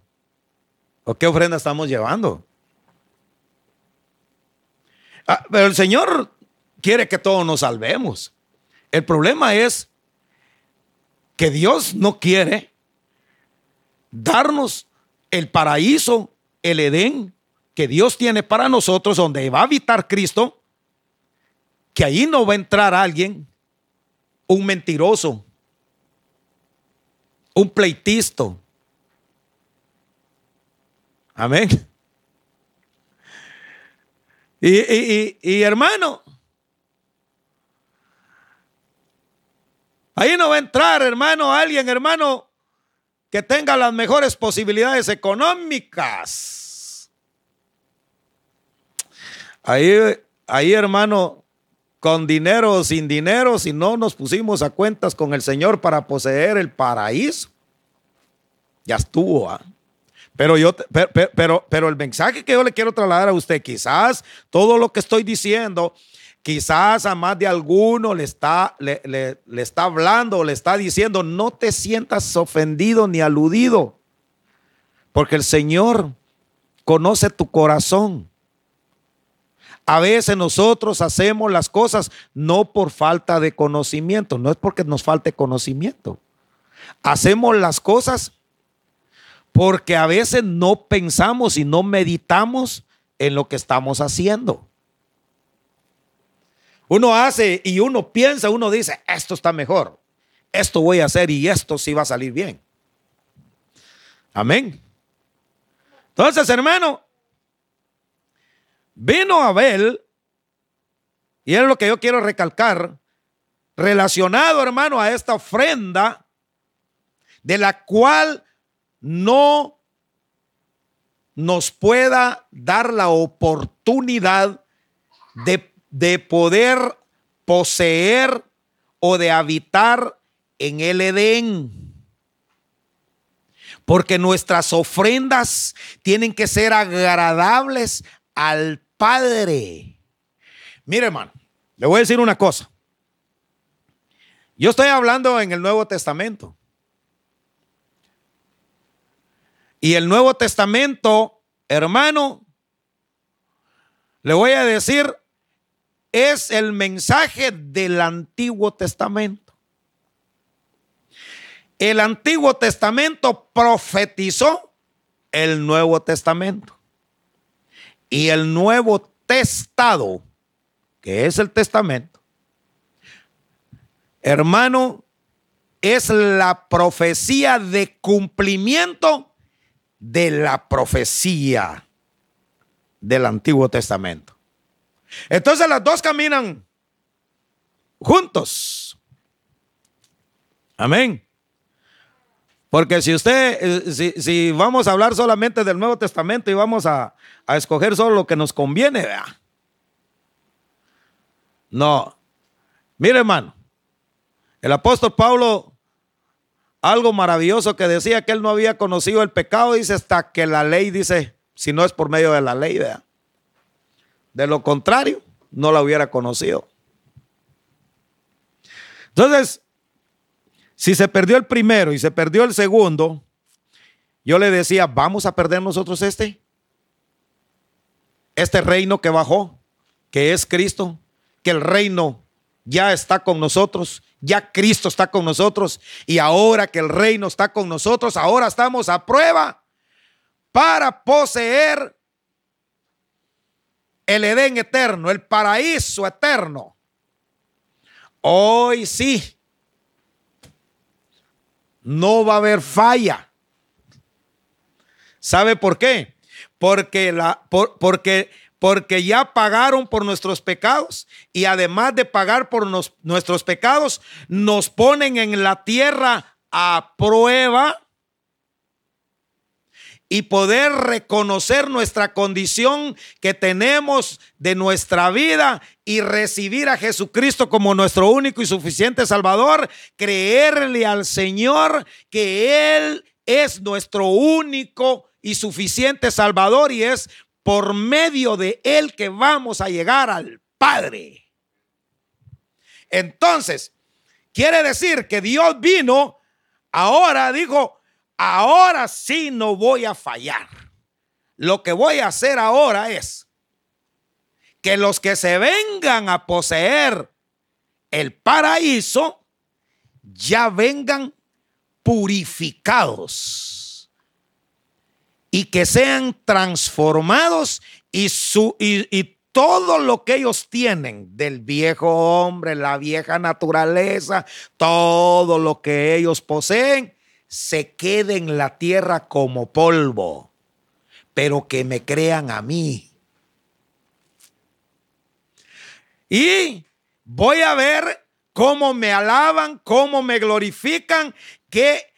¿O qué ofrenda estamos llevando? Ah, pero el Señor quiere que todos nos salvemos. El problema es que Dios no quiere darnos el paraíso, el Edén que Dios tiene para nosotros, donde va a habitar Cristo, que ahí no va a entrar alguien, un mentiroso, un pleitisto. Amén. Y, hermano, ahí no va a entrar, hermano, alguien, hermano, que tenga las mejores posibilidades económicas. Ahí, ahí, hermano, con dinero o sin dinero, si no nos pusimos a cuentas con el Señor para poseer el paraíso, ya estuvo. ¿ah? Pero yo, pero, pero, el mensaje que yo le quiero trasladar a usted, quizás todo lo que estoy diciendo, quizás a más de alguno le está, le, está hablando o le está diciendo, no te sientas ofendido ni aludido, porque el Señor conoce tu corazón. A veces nosotros hacemos las cosas no por falta de conocimiento, no es porque nos falte conocimiento. Hacemos las cosas porque a veces no pensamos y no meditamos en lo que estamos haciendo. Uno hace y uno piensa, uno dice, esto está mejor, esto voy a hacer y esto sí va a salir bien. Amén. Entonces, hermano, vino Abel, y es lo que yo quiero recalcar, relacionado, hermano, a esta ofrenda, de la cual no nos pueda dar la oportunidad de, de poder poseer o de habitar en el Edén. Porque nuestras ofrendas tienen que ser agradables al Padre. Mire, hermano, le voy a decir una cosa. Yo estoy hablando en el Nuevo Testamento. Y el Nuevo Testamento, hermano, le voy a decir, es el mensaje del Antiguo Testamento. El Antiguo Testamento profetizó el Nuevo Testamento. Y el Nuevo Testado, que es el Testamento, hermano, es la profecía de cumplimiento de la profecía del Antiguo Testamento. Entonces las dos caminan juntos. Amén. Porque si usted, eh, si, vamos a hablar solamente del Nuevo Testamento y vamos a, a escoger solo lo que nos conviene, vea. No. Mire, hermano, el apóstol Pablo algo maravilloso que decía que él no había conocido el pecado, dice hasta que la ley dice, si no es por medio de la ley, ¿verdad? De lo contrario, no la hubiera conocido. Entonces, si se perdió el primero y se perdió el segundo, yo le decía, vamos a perder nosotros este. Este reino que bajó, que es Cristo, que el reino ya está con nosotros ya Cristo está con nosotros y ahora que el reino está con nosotros, ahora estamos a prueba para poseer el Edén eterno, el paraíso eterno. Hoy sí, no va a haber falla. ¿Sabe por qué? Porque, la, porque porque ya pagaron por nuestros pecados y además de pagar por nuestros pecados, nos ponen en la tierra a prueba y poder reconocer nuestra condición que tenemos de nuestra vida y recibir a Jesucristo como nuestro único y suficiente Salvador, creerle al Señor que Él es nuestro único y suficiente Salvador y es por medio de él que vamos a llegar al Padre. Entonces, quiere decir que Dios vino, ahora dijo, ahora sí no voy a fallar. Lo que voy a hacer ahora es que los que se vengan a poseer el paraíso ya vengan purificados y que sean transformados y, su, y, todo lo que ellos tienen del viejo hombre, la vieja naturaleza, todo lo que ellos poseen, se quede en la tierra como polvo, pero que me crean a mí. Y voy a ver cómo me alaban, cómo me glorifican, qué,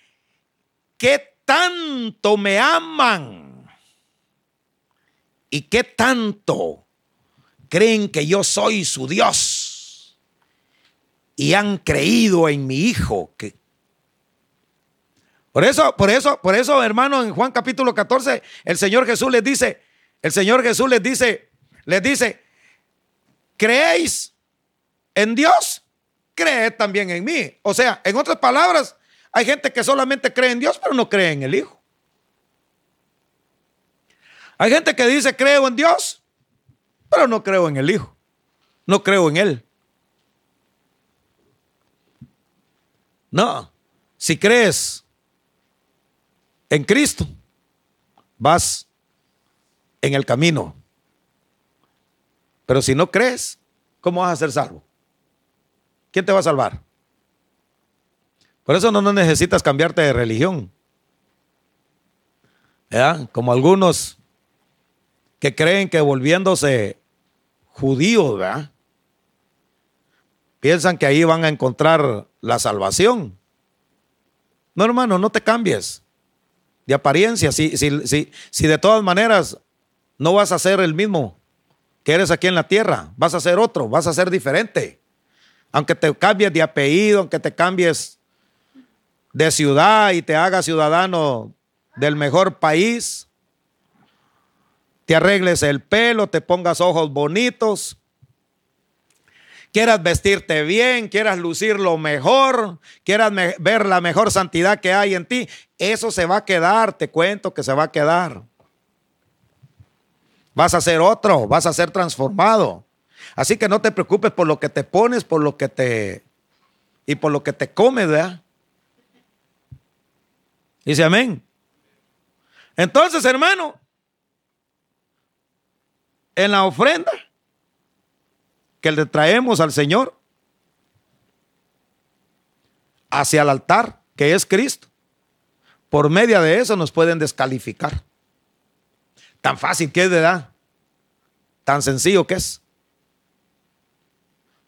qué tanto me aman y qué tanto creen que yo soy su Dios y han creído en mi Hijo. Que... Por eso, por eso, por eso, hermano, en Juan capítulo 14, el Señor Jesús les dice, el Señor Jesús les dice, les dice, ¿creéis en Dios? Creed también en mí. O sea, en otras palabras, hay gente que solamente cree en Dios, pero no cree en el Hijo. Hay gente que dice, creo en Dios, pero no creo en el Hijo. No creo en Él. No, si crees en Cristo, vas en el camino. Pero si no crees, ¿cómo vas a ser salvo? ¿Quién te va a salvar? Por eso no, necesitas cambiarte de religión. Como algunos que creen que volviéndose judíos, piensan que ahí van a encontrar la salvación. No, hermano, no te cambies de apariencia. Si, si, si de todas maneras no vas a ser el mismo que eres aquí en la tierra, vas a ser otro, vas a ser diferente. Aunque te cambies de apellido, aunque te cambies de ciudad y te hagas ciudadano del mejor país, te arregles el pelo, te pongas ojos bonitos, quieras vestirte bien, quieras lucir lo mejor, quieras ver la mejor santidad que hay en ti, eso se va a quedar, te cuento que se va a quedar. Vas a ser otro, vas a ser transformado. Así que no te preocupes por lo que te pones, por lo que te y por lo que te comes, ¿verdad? Dice amén. Entonces, hermano, en la ofrenda que le traemos al Señor hacia el altar, que es Cristo, por medio de eso nos pueden descalificar. Tan fácil que es, ¿verdad? Tan sencillo que es.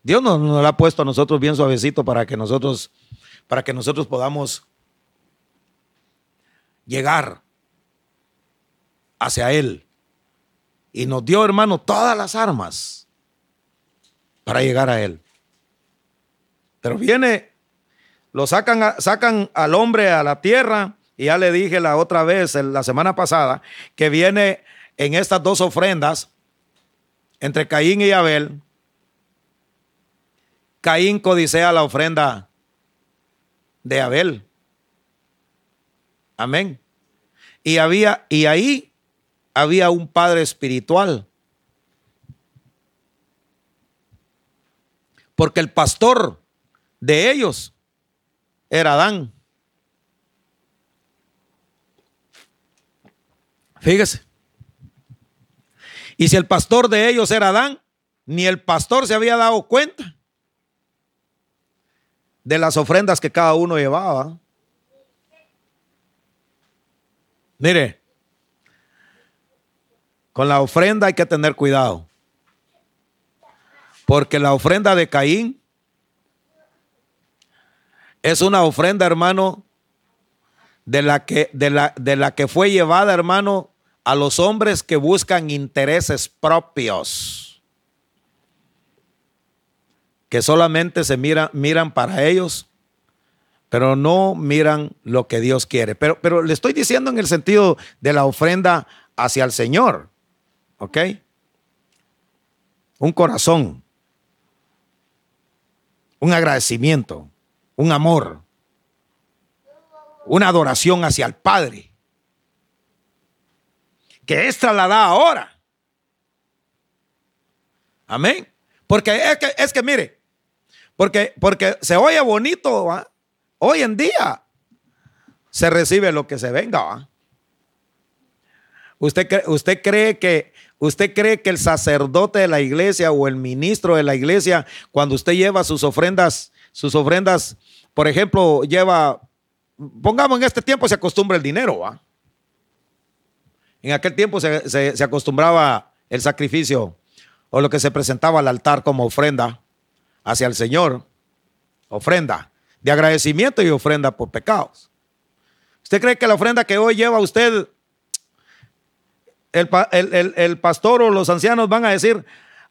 Dios nos, lo ha puesto a nosotros bien suavecito para que nosotros, para que nosotros podamos llegar hacia Él. Y nos dio, hermano, todas las armas para llegar a Él. Pero viene, lo sacan, sacan al hombre a la tierra y ya le dije la otra vez, la semana pasada, que viene en estas dos ofrendas entre Caín y Abel. Caín codicea la ofrenda de Abel. Amén. Y había y ahí había un padre espiritual. Porque el pastor de ellos era Adán. Fíjese. Y si el pastor de ellos era Adán, ni el pastor se había dado cuenta de las ofrendas que cada uno llevaba. Mire, con la ofrenda hay que tener cuidado. Porque la ofrenda de Caín es una ofrenda, hermano, de la que, de la, de la que fue llevada, hermano, a los hombres que buscan intereses propios, que solamente se miran para ellos, pero no miran lo que Dios quiere. Pero, pero le estoy diciendo en el sentido de la ofrenda hacia el Señor, ¿ok? Un corazón, un agradecimiento, un amor, una adoración hacia el Padre que es trasladada ahora. Amén. Porque es que, es que mire, porque, porque se oye bonito, hoy en día se recibe lo que se venga. ¿Usted, ¿Usted cree que usted cree que el sacerdote de la iglesia o el ministro de la iglesia, cuando usted lleva sus ofrendas, sus ofrendas, por ejemplo, lleva, pongamos en este tiempo se acostumbra el dinero, ¿va? En aquel tiempo se, acostumbraba el sacrificio. o lo que se presentaba al altar como ofrenda hacia el Señor, ofrenda de agradecimiento y ofrenda por pecados. ¿Usted cree que la ofrenda que hoy lleva usted, el, pastor o los ancianos van a decir,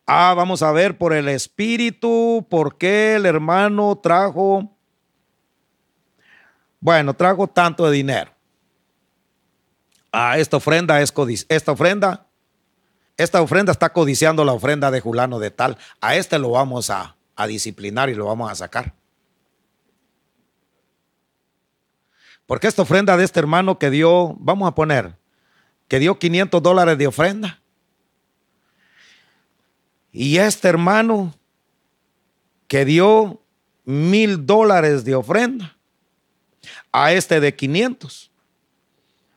ah, vamos a ver por el Espíritu, por qué el hermano trajo, bueno, trajo tanto de dinero? Ah, esta ofrenda es esta ofrenda esta ofrenda está codiciando la ofrenda de Julano de tal. A este lo vamos a, disciplinar y lo vamos a sacar. Porque esta ofrenda de este hermano que dio, vamos a poner, que dio 500 dólares de ofrenda. Y este hermano que dio mil dólares de ofrenda a este de 500.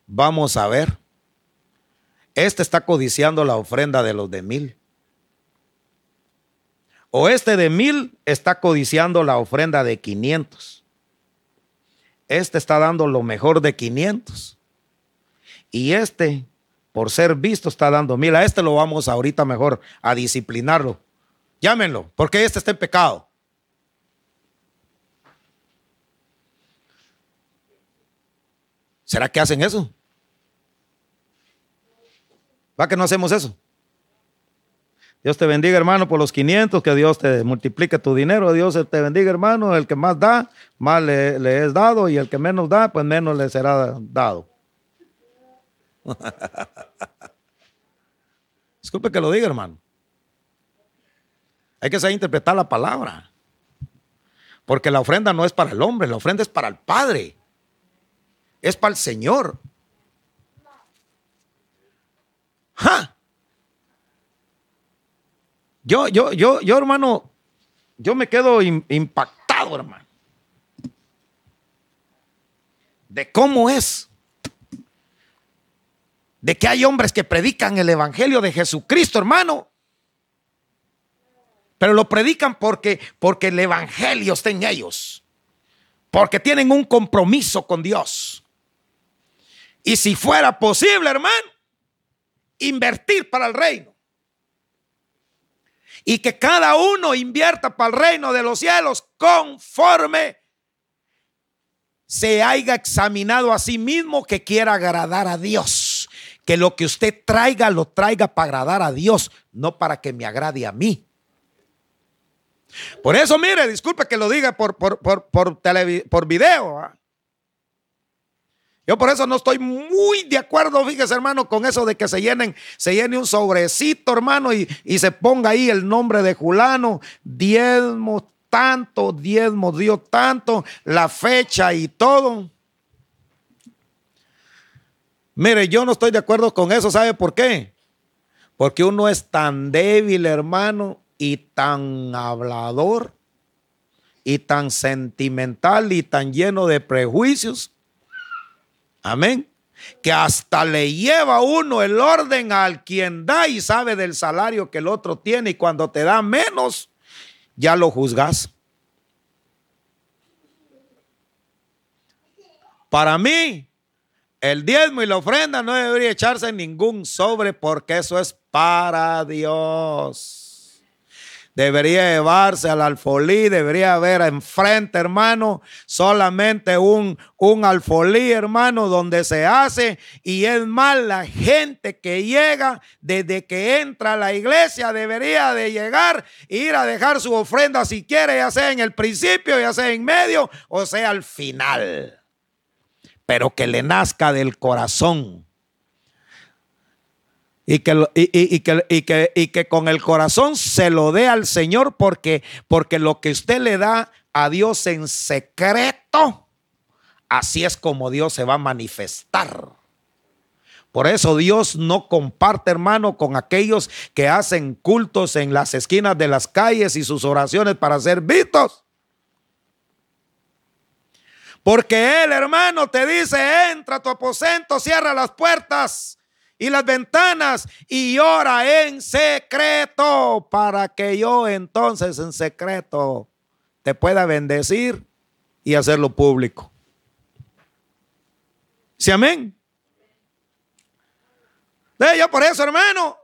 Vamos a ver. Este está codiciando la ofrenda de los de mil. O este de mil está codiciando la ofrenda de 500. Este está dando lo mejor de 500. Y este, por ser visto, está dando mil. A este lo vamos ahorita mejor a disciplinarlo. Llámenlo, porque este está en pecado. ¿Será que hacen eso? ¿Va que no hacemos eso? Dios te bendiga, hermano, por los 500, que Dios te multiplique tu dinero. Dios te bendiga, hermano. El que más da, más le, es dado, y el que menos da, pues menos le será dado. [laughs] Disculpe que lo diga, hermano. Hay que saber interpretar la palabra. Porque la ofrenda no es para el hombre, la ofrenda es para el Padre. Es para el Señor. Yo, yo, yo, yo, hermano, yo me quedo impactado, hermano. De cómo es. De que hay hombres que predican el evangelio de Jesucristo, hermano. Pero lo predican porque, porque el evangelio está en ellos. Porque tienen un compromiso con Dios. Y si fuera posible, hermano, invertir para el reino. Y que cada uno invierta para el reino de los cielos conforme se haya examinado a sí mismo que quiera agradar a Dios. Que lo que usted traiga lo traiga para agradar a Dios, no para que me agrade a mí. Por eso, mire, disculpe que lo diga por, por, por, por, por video. ¿ah? Yo por eso no estoy muy de acuerdo, fíjese hermano, con eso de que se llenen, se llene un sobrecito, hermano, y, se ponga ahí el nombre de Julano, diezmo tanto, diezmo dio tanto, la fecha y todo. Mire, yo no estoy de acuerdo con eso, ¿sabe por qué? Porque uno es tan débil, hermano, y tan hablador, y tan sentimental, y tan lleno de prejuicios Amén. Que hasta le lleva uno el orden al quien da y sabe del salario que el otro tiene y cuando te da menos, ya lo juzgas. Para mí, el diezmo y la ofrenda no debería echarse en ningún sobre porque eso es para Dios debería llevarse al alfolí, debería haber enfrente, hermano, solamente un, un alfolí, hermano, donde se hace. Y es más, la gente que llega desde que entra a la iglesia debería de llegar, ir a dejar su ofrenda si quiere, ya sea en el principio, ya sea en medio, o sea al final. Pero que le nazca del corazón y que, y, que, y, que, y que con el corazón se lo dé al Señor porque, porque lo que usted le da a Dios en secreto, así es como Dios se va a manifestar. Por eso Dios no comparte, hermano, con aquellos que hacen cultos en las esquinas de las calles y sus oraciones para ser vistos. Porque Él, hermano, te dice, entra a tu aposento, cierra las puertas y las ventanas y ora en secreto para que yo entonces en secreto te pueda bendecir y hacerlo público. ¿Sí, amén? De yo por eso, hermano.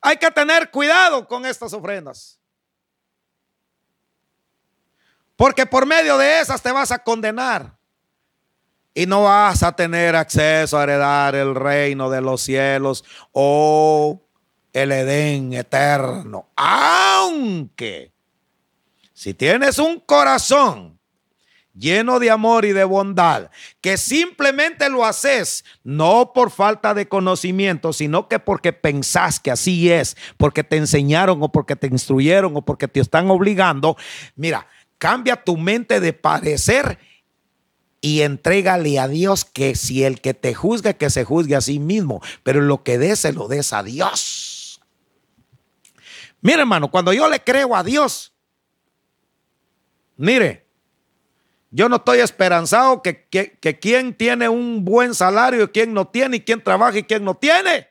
hay que tener cuidado con estas ofrendas. Porque por medio de esas te vas a condenar. Y no vas a tener acceso a heredar el reino de los cielos o el Edén eterno. Aunque si tienes un corazón lleno de amor y de bondad, que simplemente lo haces no por falta de conocimiento, sino que porque pensás que así es, porque te enseñaron o porque te instruyeron o porque te están obligando, mira, cambia tu mente de parecer y entrégale a Dios que si el que te juzga, que se juzgue a sí mismo, pero lo que des, se lo des a Dios. Mira, hermano, cuando yo le creo a Dios, mire, yo no estoy esperanzado que, que, que quien tiene un buen salario y quien no tiene, y quien trabaja y quien no tiene.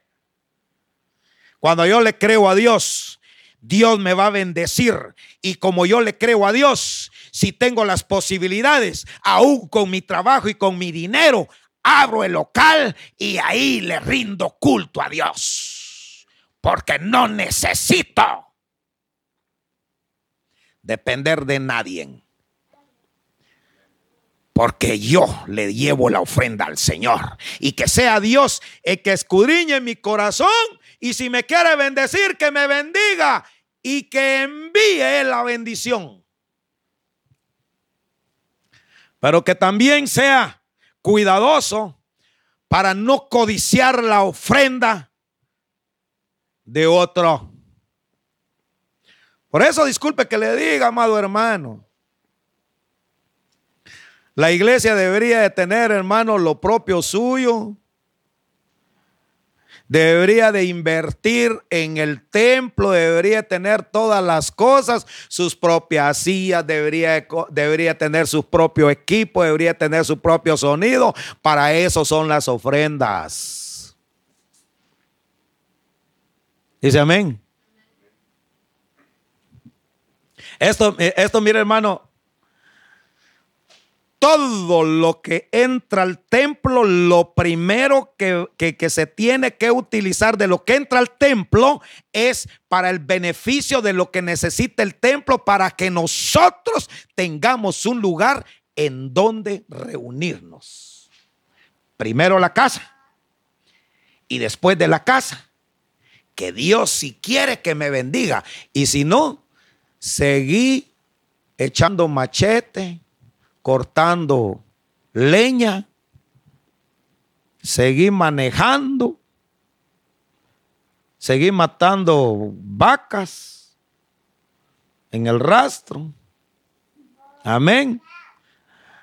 Cuando yo le creo a Dios, Dios me va a bendecir. Y como yo le creo a Dios, si tengo las posibilidades, aún con mi trabajo y con mi dinero, abro el local y ahí le rindo culto a Dios. Porque no necesito depender de nadie. Porque yo le llevo la ofrenda al Señor. Y que sea Dios el que escudriñe mi corazón. Y si me quiere bendecir, que me bendiga. Y que envíe la bendición pero que también sea cuidadoso para no codiciar la ofrenda de otro. Por eso disculpe que le diga, amado hermano. La iglesia debería de tener, hermano, lo propio suyo debería de invertir en el templo, debería tener todas las cosas, sus propias sillas, debería, debería tener su propio equipo, debería tener su propio sonido. Para eso son las ofrendas. Dice amén. Esto, esto, mire hermano, todo lo que entra al templo, lo primero que, se tiene que utilizar de lo que entra al templo es para el beneficio de lo que necesita el templo, para que nosotros tengamos un lugar en donde reunirnos. Primero la casa y después de la casa. Que Dios si quiere que me bendiga y si no, seguí echando machete, cortando leña, seguí manejando, seguí matando vacas en el rastro. Amén.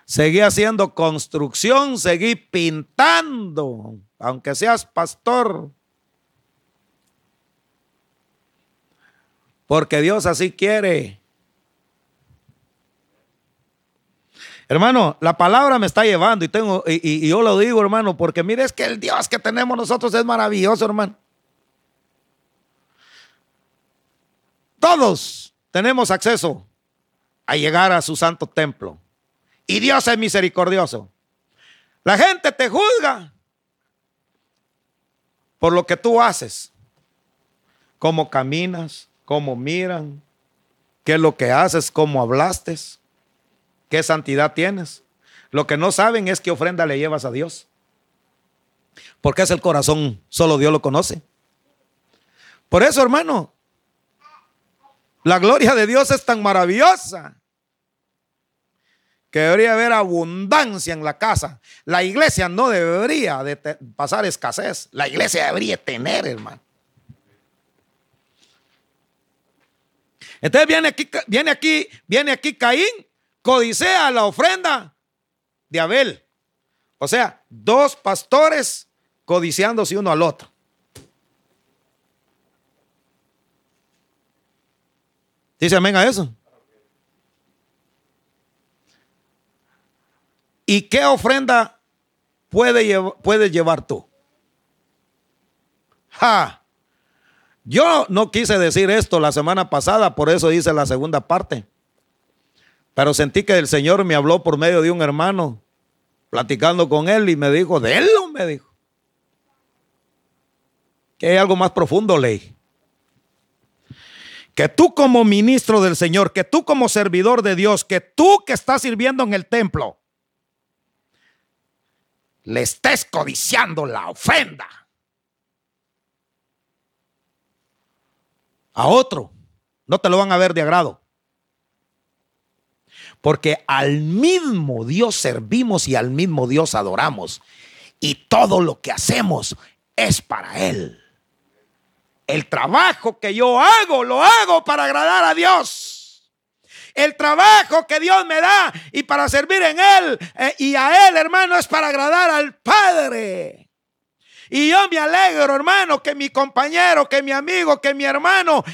Seguí haciendo construcción, seguí pintando, aunque seas pastor. Porque Dios así quiere. Hermano, la palabra me está llevando y, tengo, y, yo lo digo, hermano, porque mire, es que el Dios que tenemos nosotros es maravilloso, hermano. Todos tenemos acceso a llegar a su santo templo. Y Dios es misericordioso. La gente te juzga por lo que tú haces, cómo caminas, cómo miran, qué es lo que haces, cómo hablaste. ¿Qué santidad tienes? Lo que no saben es qué ofrenda le llevas a Dios. Porque es el corazón, solo Dios lo conoce. Por eso, hermano, la gloria de Dios es tan maravillosa que debería haber abundancia en la casa. La iglesia no debería de pasar escasez. La iglesia debería tener, hermano. Entonces viene aquí, viene aquí, viene aquí Caín codicea la ofrenda de Abel. O sea, dos pastores codiciándose uno al otro. Dice amén a eso. ¿Y qué ofrenda puede puedes llevar tú? Ja. Yo no quise decir esto la semana pasada, por eso hice la segunda parte. Pero sentí que el Señor me habló por medio de un hermano, platicando con él y me dijo, de él me dijo. Que hay algo más profundo, ley. que tú como ministro del Señor, que tú como servidor de Dios, que tú que estás sirviendo en el templo, le estés codiciando la ofrenda a otro, no te lo van a ver de agrado. Porque al mismo Dios servimos y al mismo Dios adoramos. Y todo lo que hacemos es para Él. El trabajo que yo hago, lo hago para agradar a Dios. El trabajo que Dios me da y para servir en Él eh, y a Él, hermano, es para agradar al Padre. Y yo me alegro, hermano, que mi compañero, que mi amigo, que mi hermano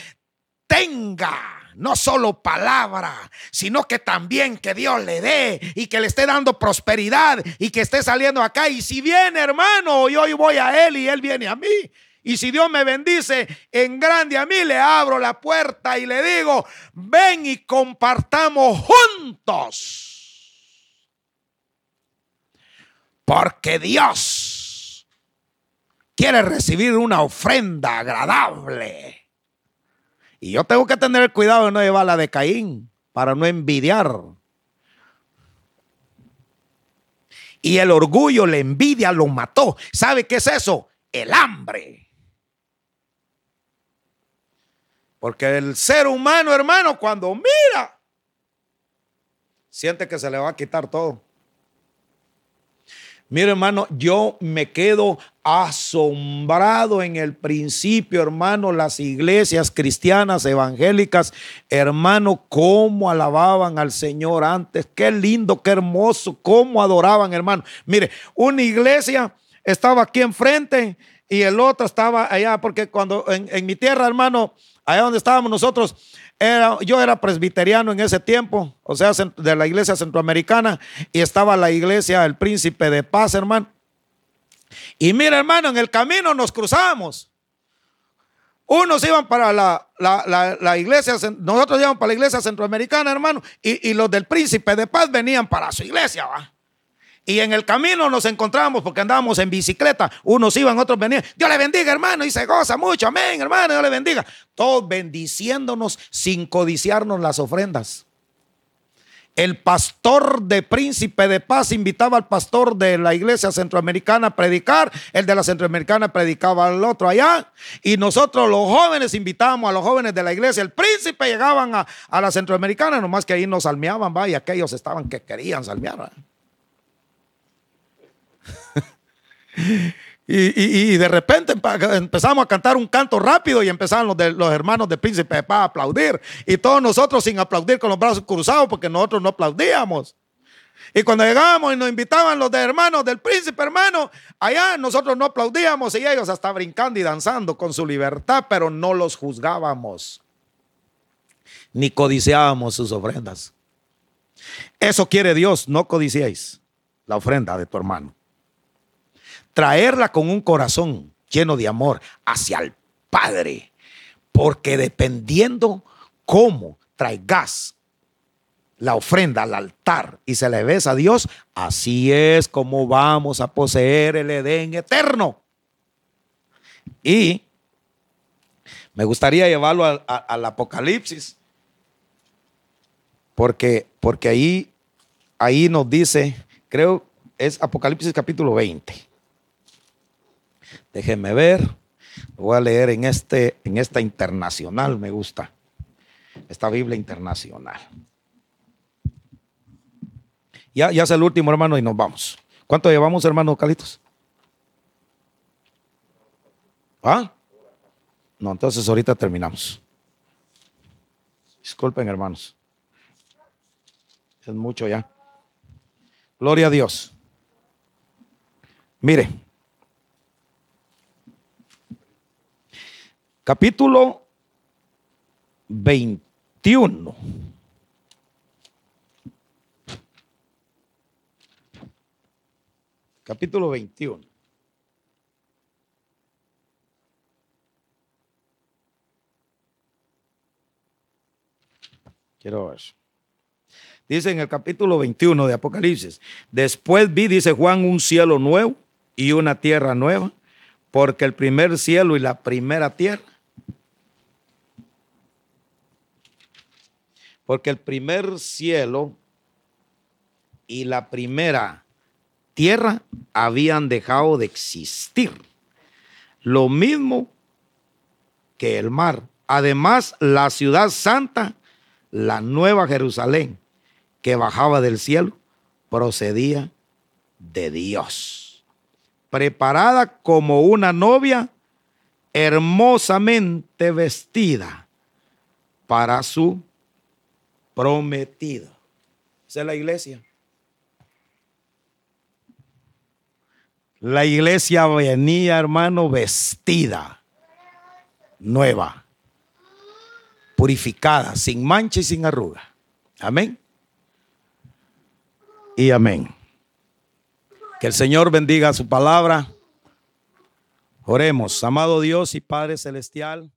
tenga no solo palabra, sino que también que Dios le dé y que le esté dando prosperidad y que esté saliendo acá. Y si viene, hermano, yo voy a Él y Él viene a mí. Y si Dios me bendice en grande a mí, le abro la puerta y le digo, ven y compartamos juntos. Porque Dios quiere recibir una ofrenda agradable. Y yo tengo que tener cuidado de no llevar la de Caín para no envidiar. Y el orgullo, la envidia lo mató. ¿Sabe qué es eso? El hambre. Porque el ser humano, hermano, cuando mira, siente que se le va a quitar todo. Mire, hermano, yo me quedo asombrado en el principio, hermano, las iglesias cristianas evangélicas, hermano, cómo alababan al Señor antes. Qué lindo, qué hermoso, cómo adoraban, hermano. Mire, una iglesia estaba aquí enfrente y el otro estaba allá, porque cuando en, en mi tierra, hermano, allá donde estábamos nosotros, yo era presbiteriano en ese tiempo, o sea, de la iglesia centroamericana, y estaba la iglesia El Príncipe de Paz, hermano. Y mira, hermano, en el camino nos cruzamos. Unos iban para la, la, iglesia, nosotros íbamos para la iglesia centroamericana, hermano, y, y, los del Príncipe de Paz venían para su iglesia, ¿va? Y en el camino nos encontramos porque andábamos en bicicleta. Unos iban, otros venían. Dios le bendiga, hermano, y se goza mucho. Amén, hermano, Dios le bendiga. Todos bendiciéndonos sin codiciarnos las ofrendas. El pastor de Príncipe de Paz invitaba al pastor de la iglesia centroamericana a predicar. El de la centroamericana predicaba al otro allá. Y nosotros los jóvenes invitábamos a los jóvenes de la iglesia. El príncipe llegaban a, la centroamericana, nomás que ahí nos salmeaban, va, y aquellos estaban que querían salmear. [laughs] y, de repente empezamos a cantar un canto rápido y empezaron los, hermanos de Príncipe de Paz a aplaudir. Y todos nosotros sin aplaudir con los brazos cruzados porque nosotros no aplaudíamos. Y cuando llegábamos y nos invitaban los de hermanos del príncipe, hermano, allá nosotros no aplaudíamos y ellos hasta brincando y danzando con su libertad, pero no los juzgábamos. Ni codiciábamos sus ofrendas. Eso quiere Dios, no codiciéis la ofrenda de tu hermano traerla con un corazón lleno de amor hacia el Padre. Porque dependiendo cómo traigas la ofrenda al altar y se le ves a Dios, así es como vamos a poseer el Edén eterno. Y me gustaría llevarlo al, Apocalipsis, porque, porque ahí, ahí nos dice, creo, es Apocalipsis capítulo 20. Déjenme ver. Voy a leer en, este, en esta internacional, me gusta. Esta Biblia internacional. Ya, ya es el último, hermano, y nos vamos. ¿Cuánto llevamos, hermano Calitos? ¿Ah? No, entonces ahorita terminamos. Disculpen, hermanos. Es mucho ya. Gloria a Dios. Mire, capítulo 21. Capítulo 21. Quiero ver. Dice en el capítulo 21 de Apocalipsis, después vi, dice Juan, un cielo nuevo y una tierra nueva, porque el primer cielo y la primera tierra Porque el primer cielo y la primera tierra habían dejado de existir. Lo mismo que el mar. Además, la ciudad santa, la nueva Jerusalén, que bajaba del cielo, procedía de Dios. Preparada como una novia hermosamente vestida para su prometido. Esa es la iglesia. La iglesia venía, hermano, vestida, nueva, purificada, sin mancha y sin arruga. Amén. Y amén. Que el Señor bendiga su palabra. Oremos, amado Dios y Padre Celestial.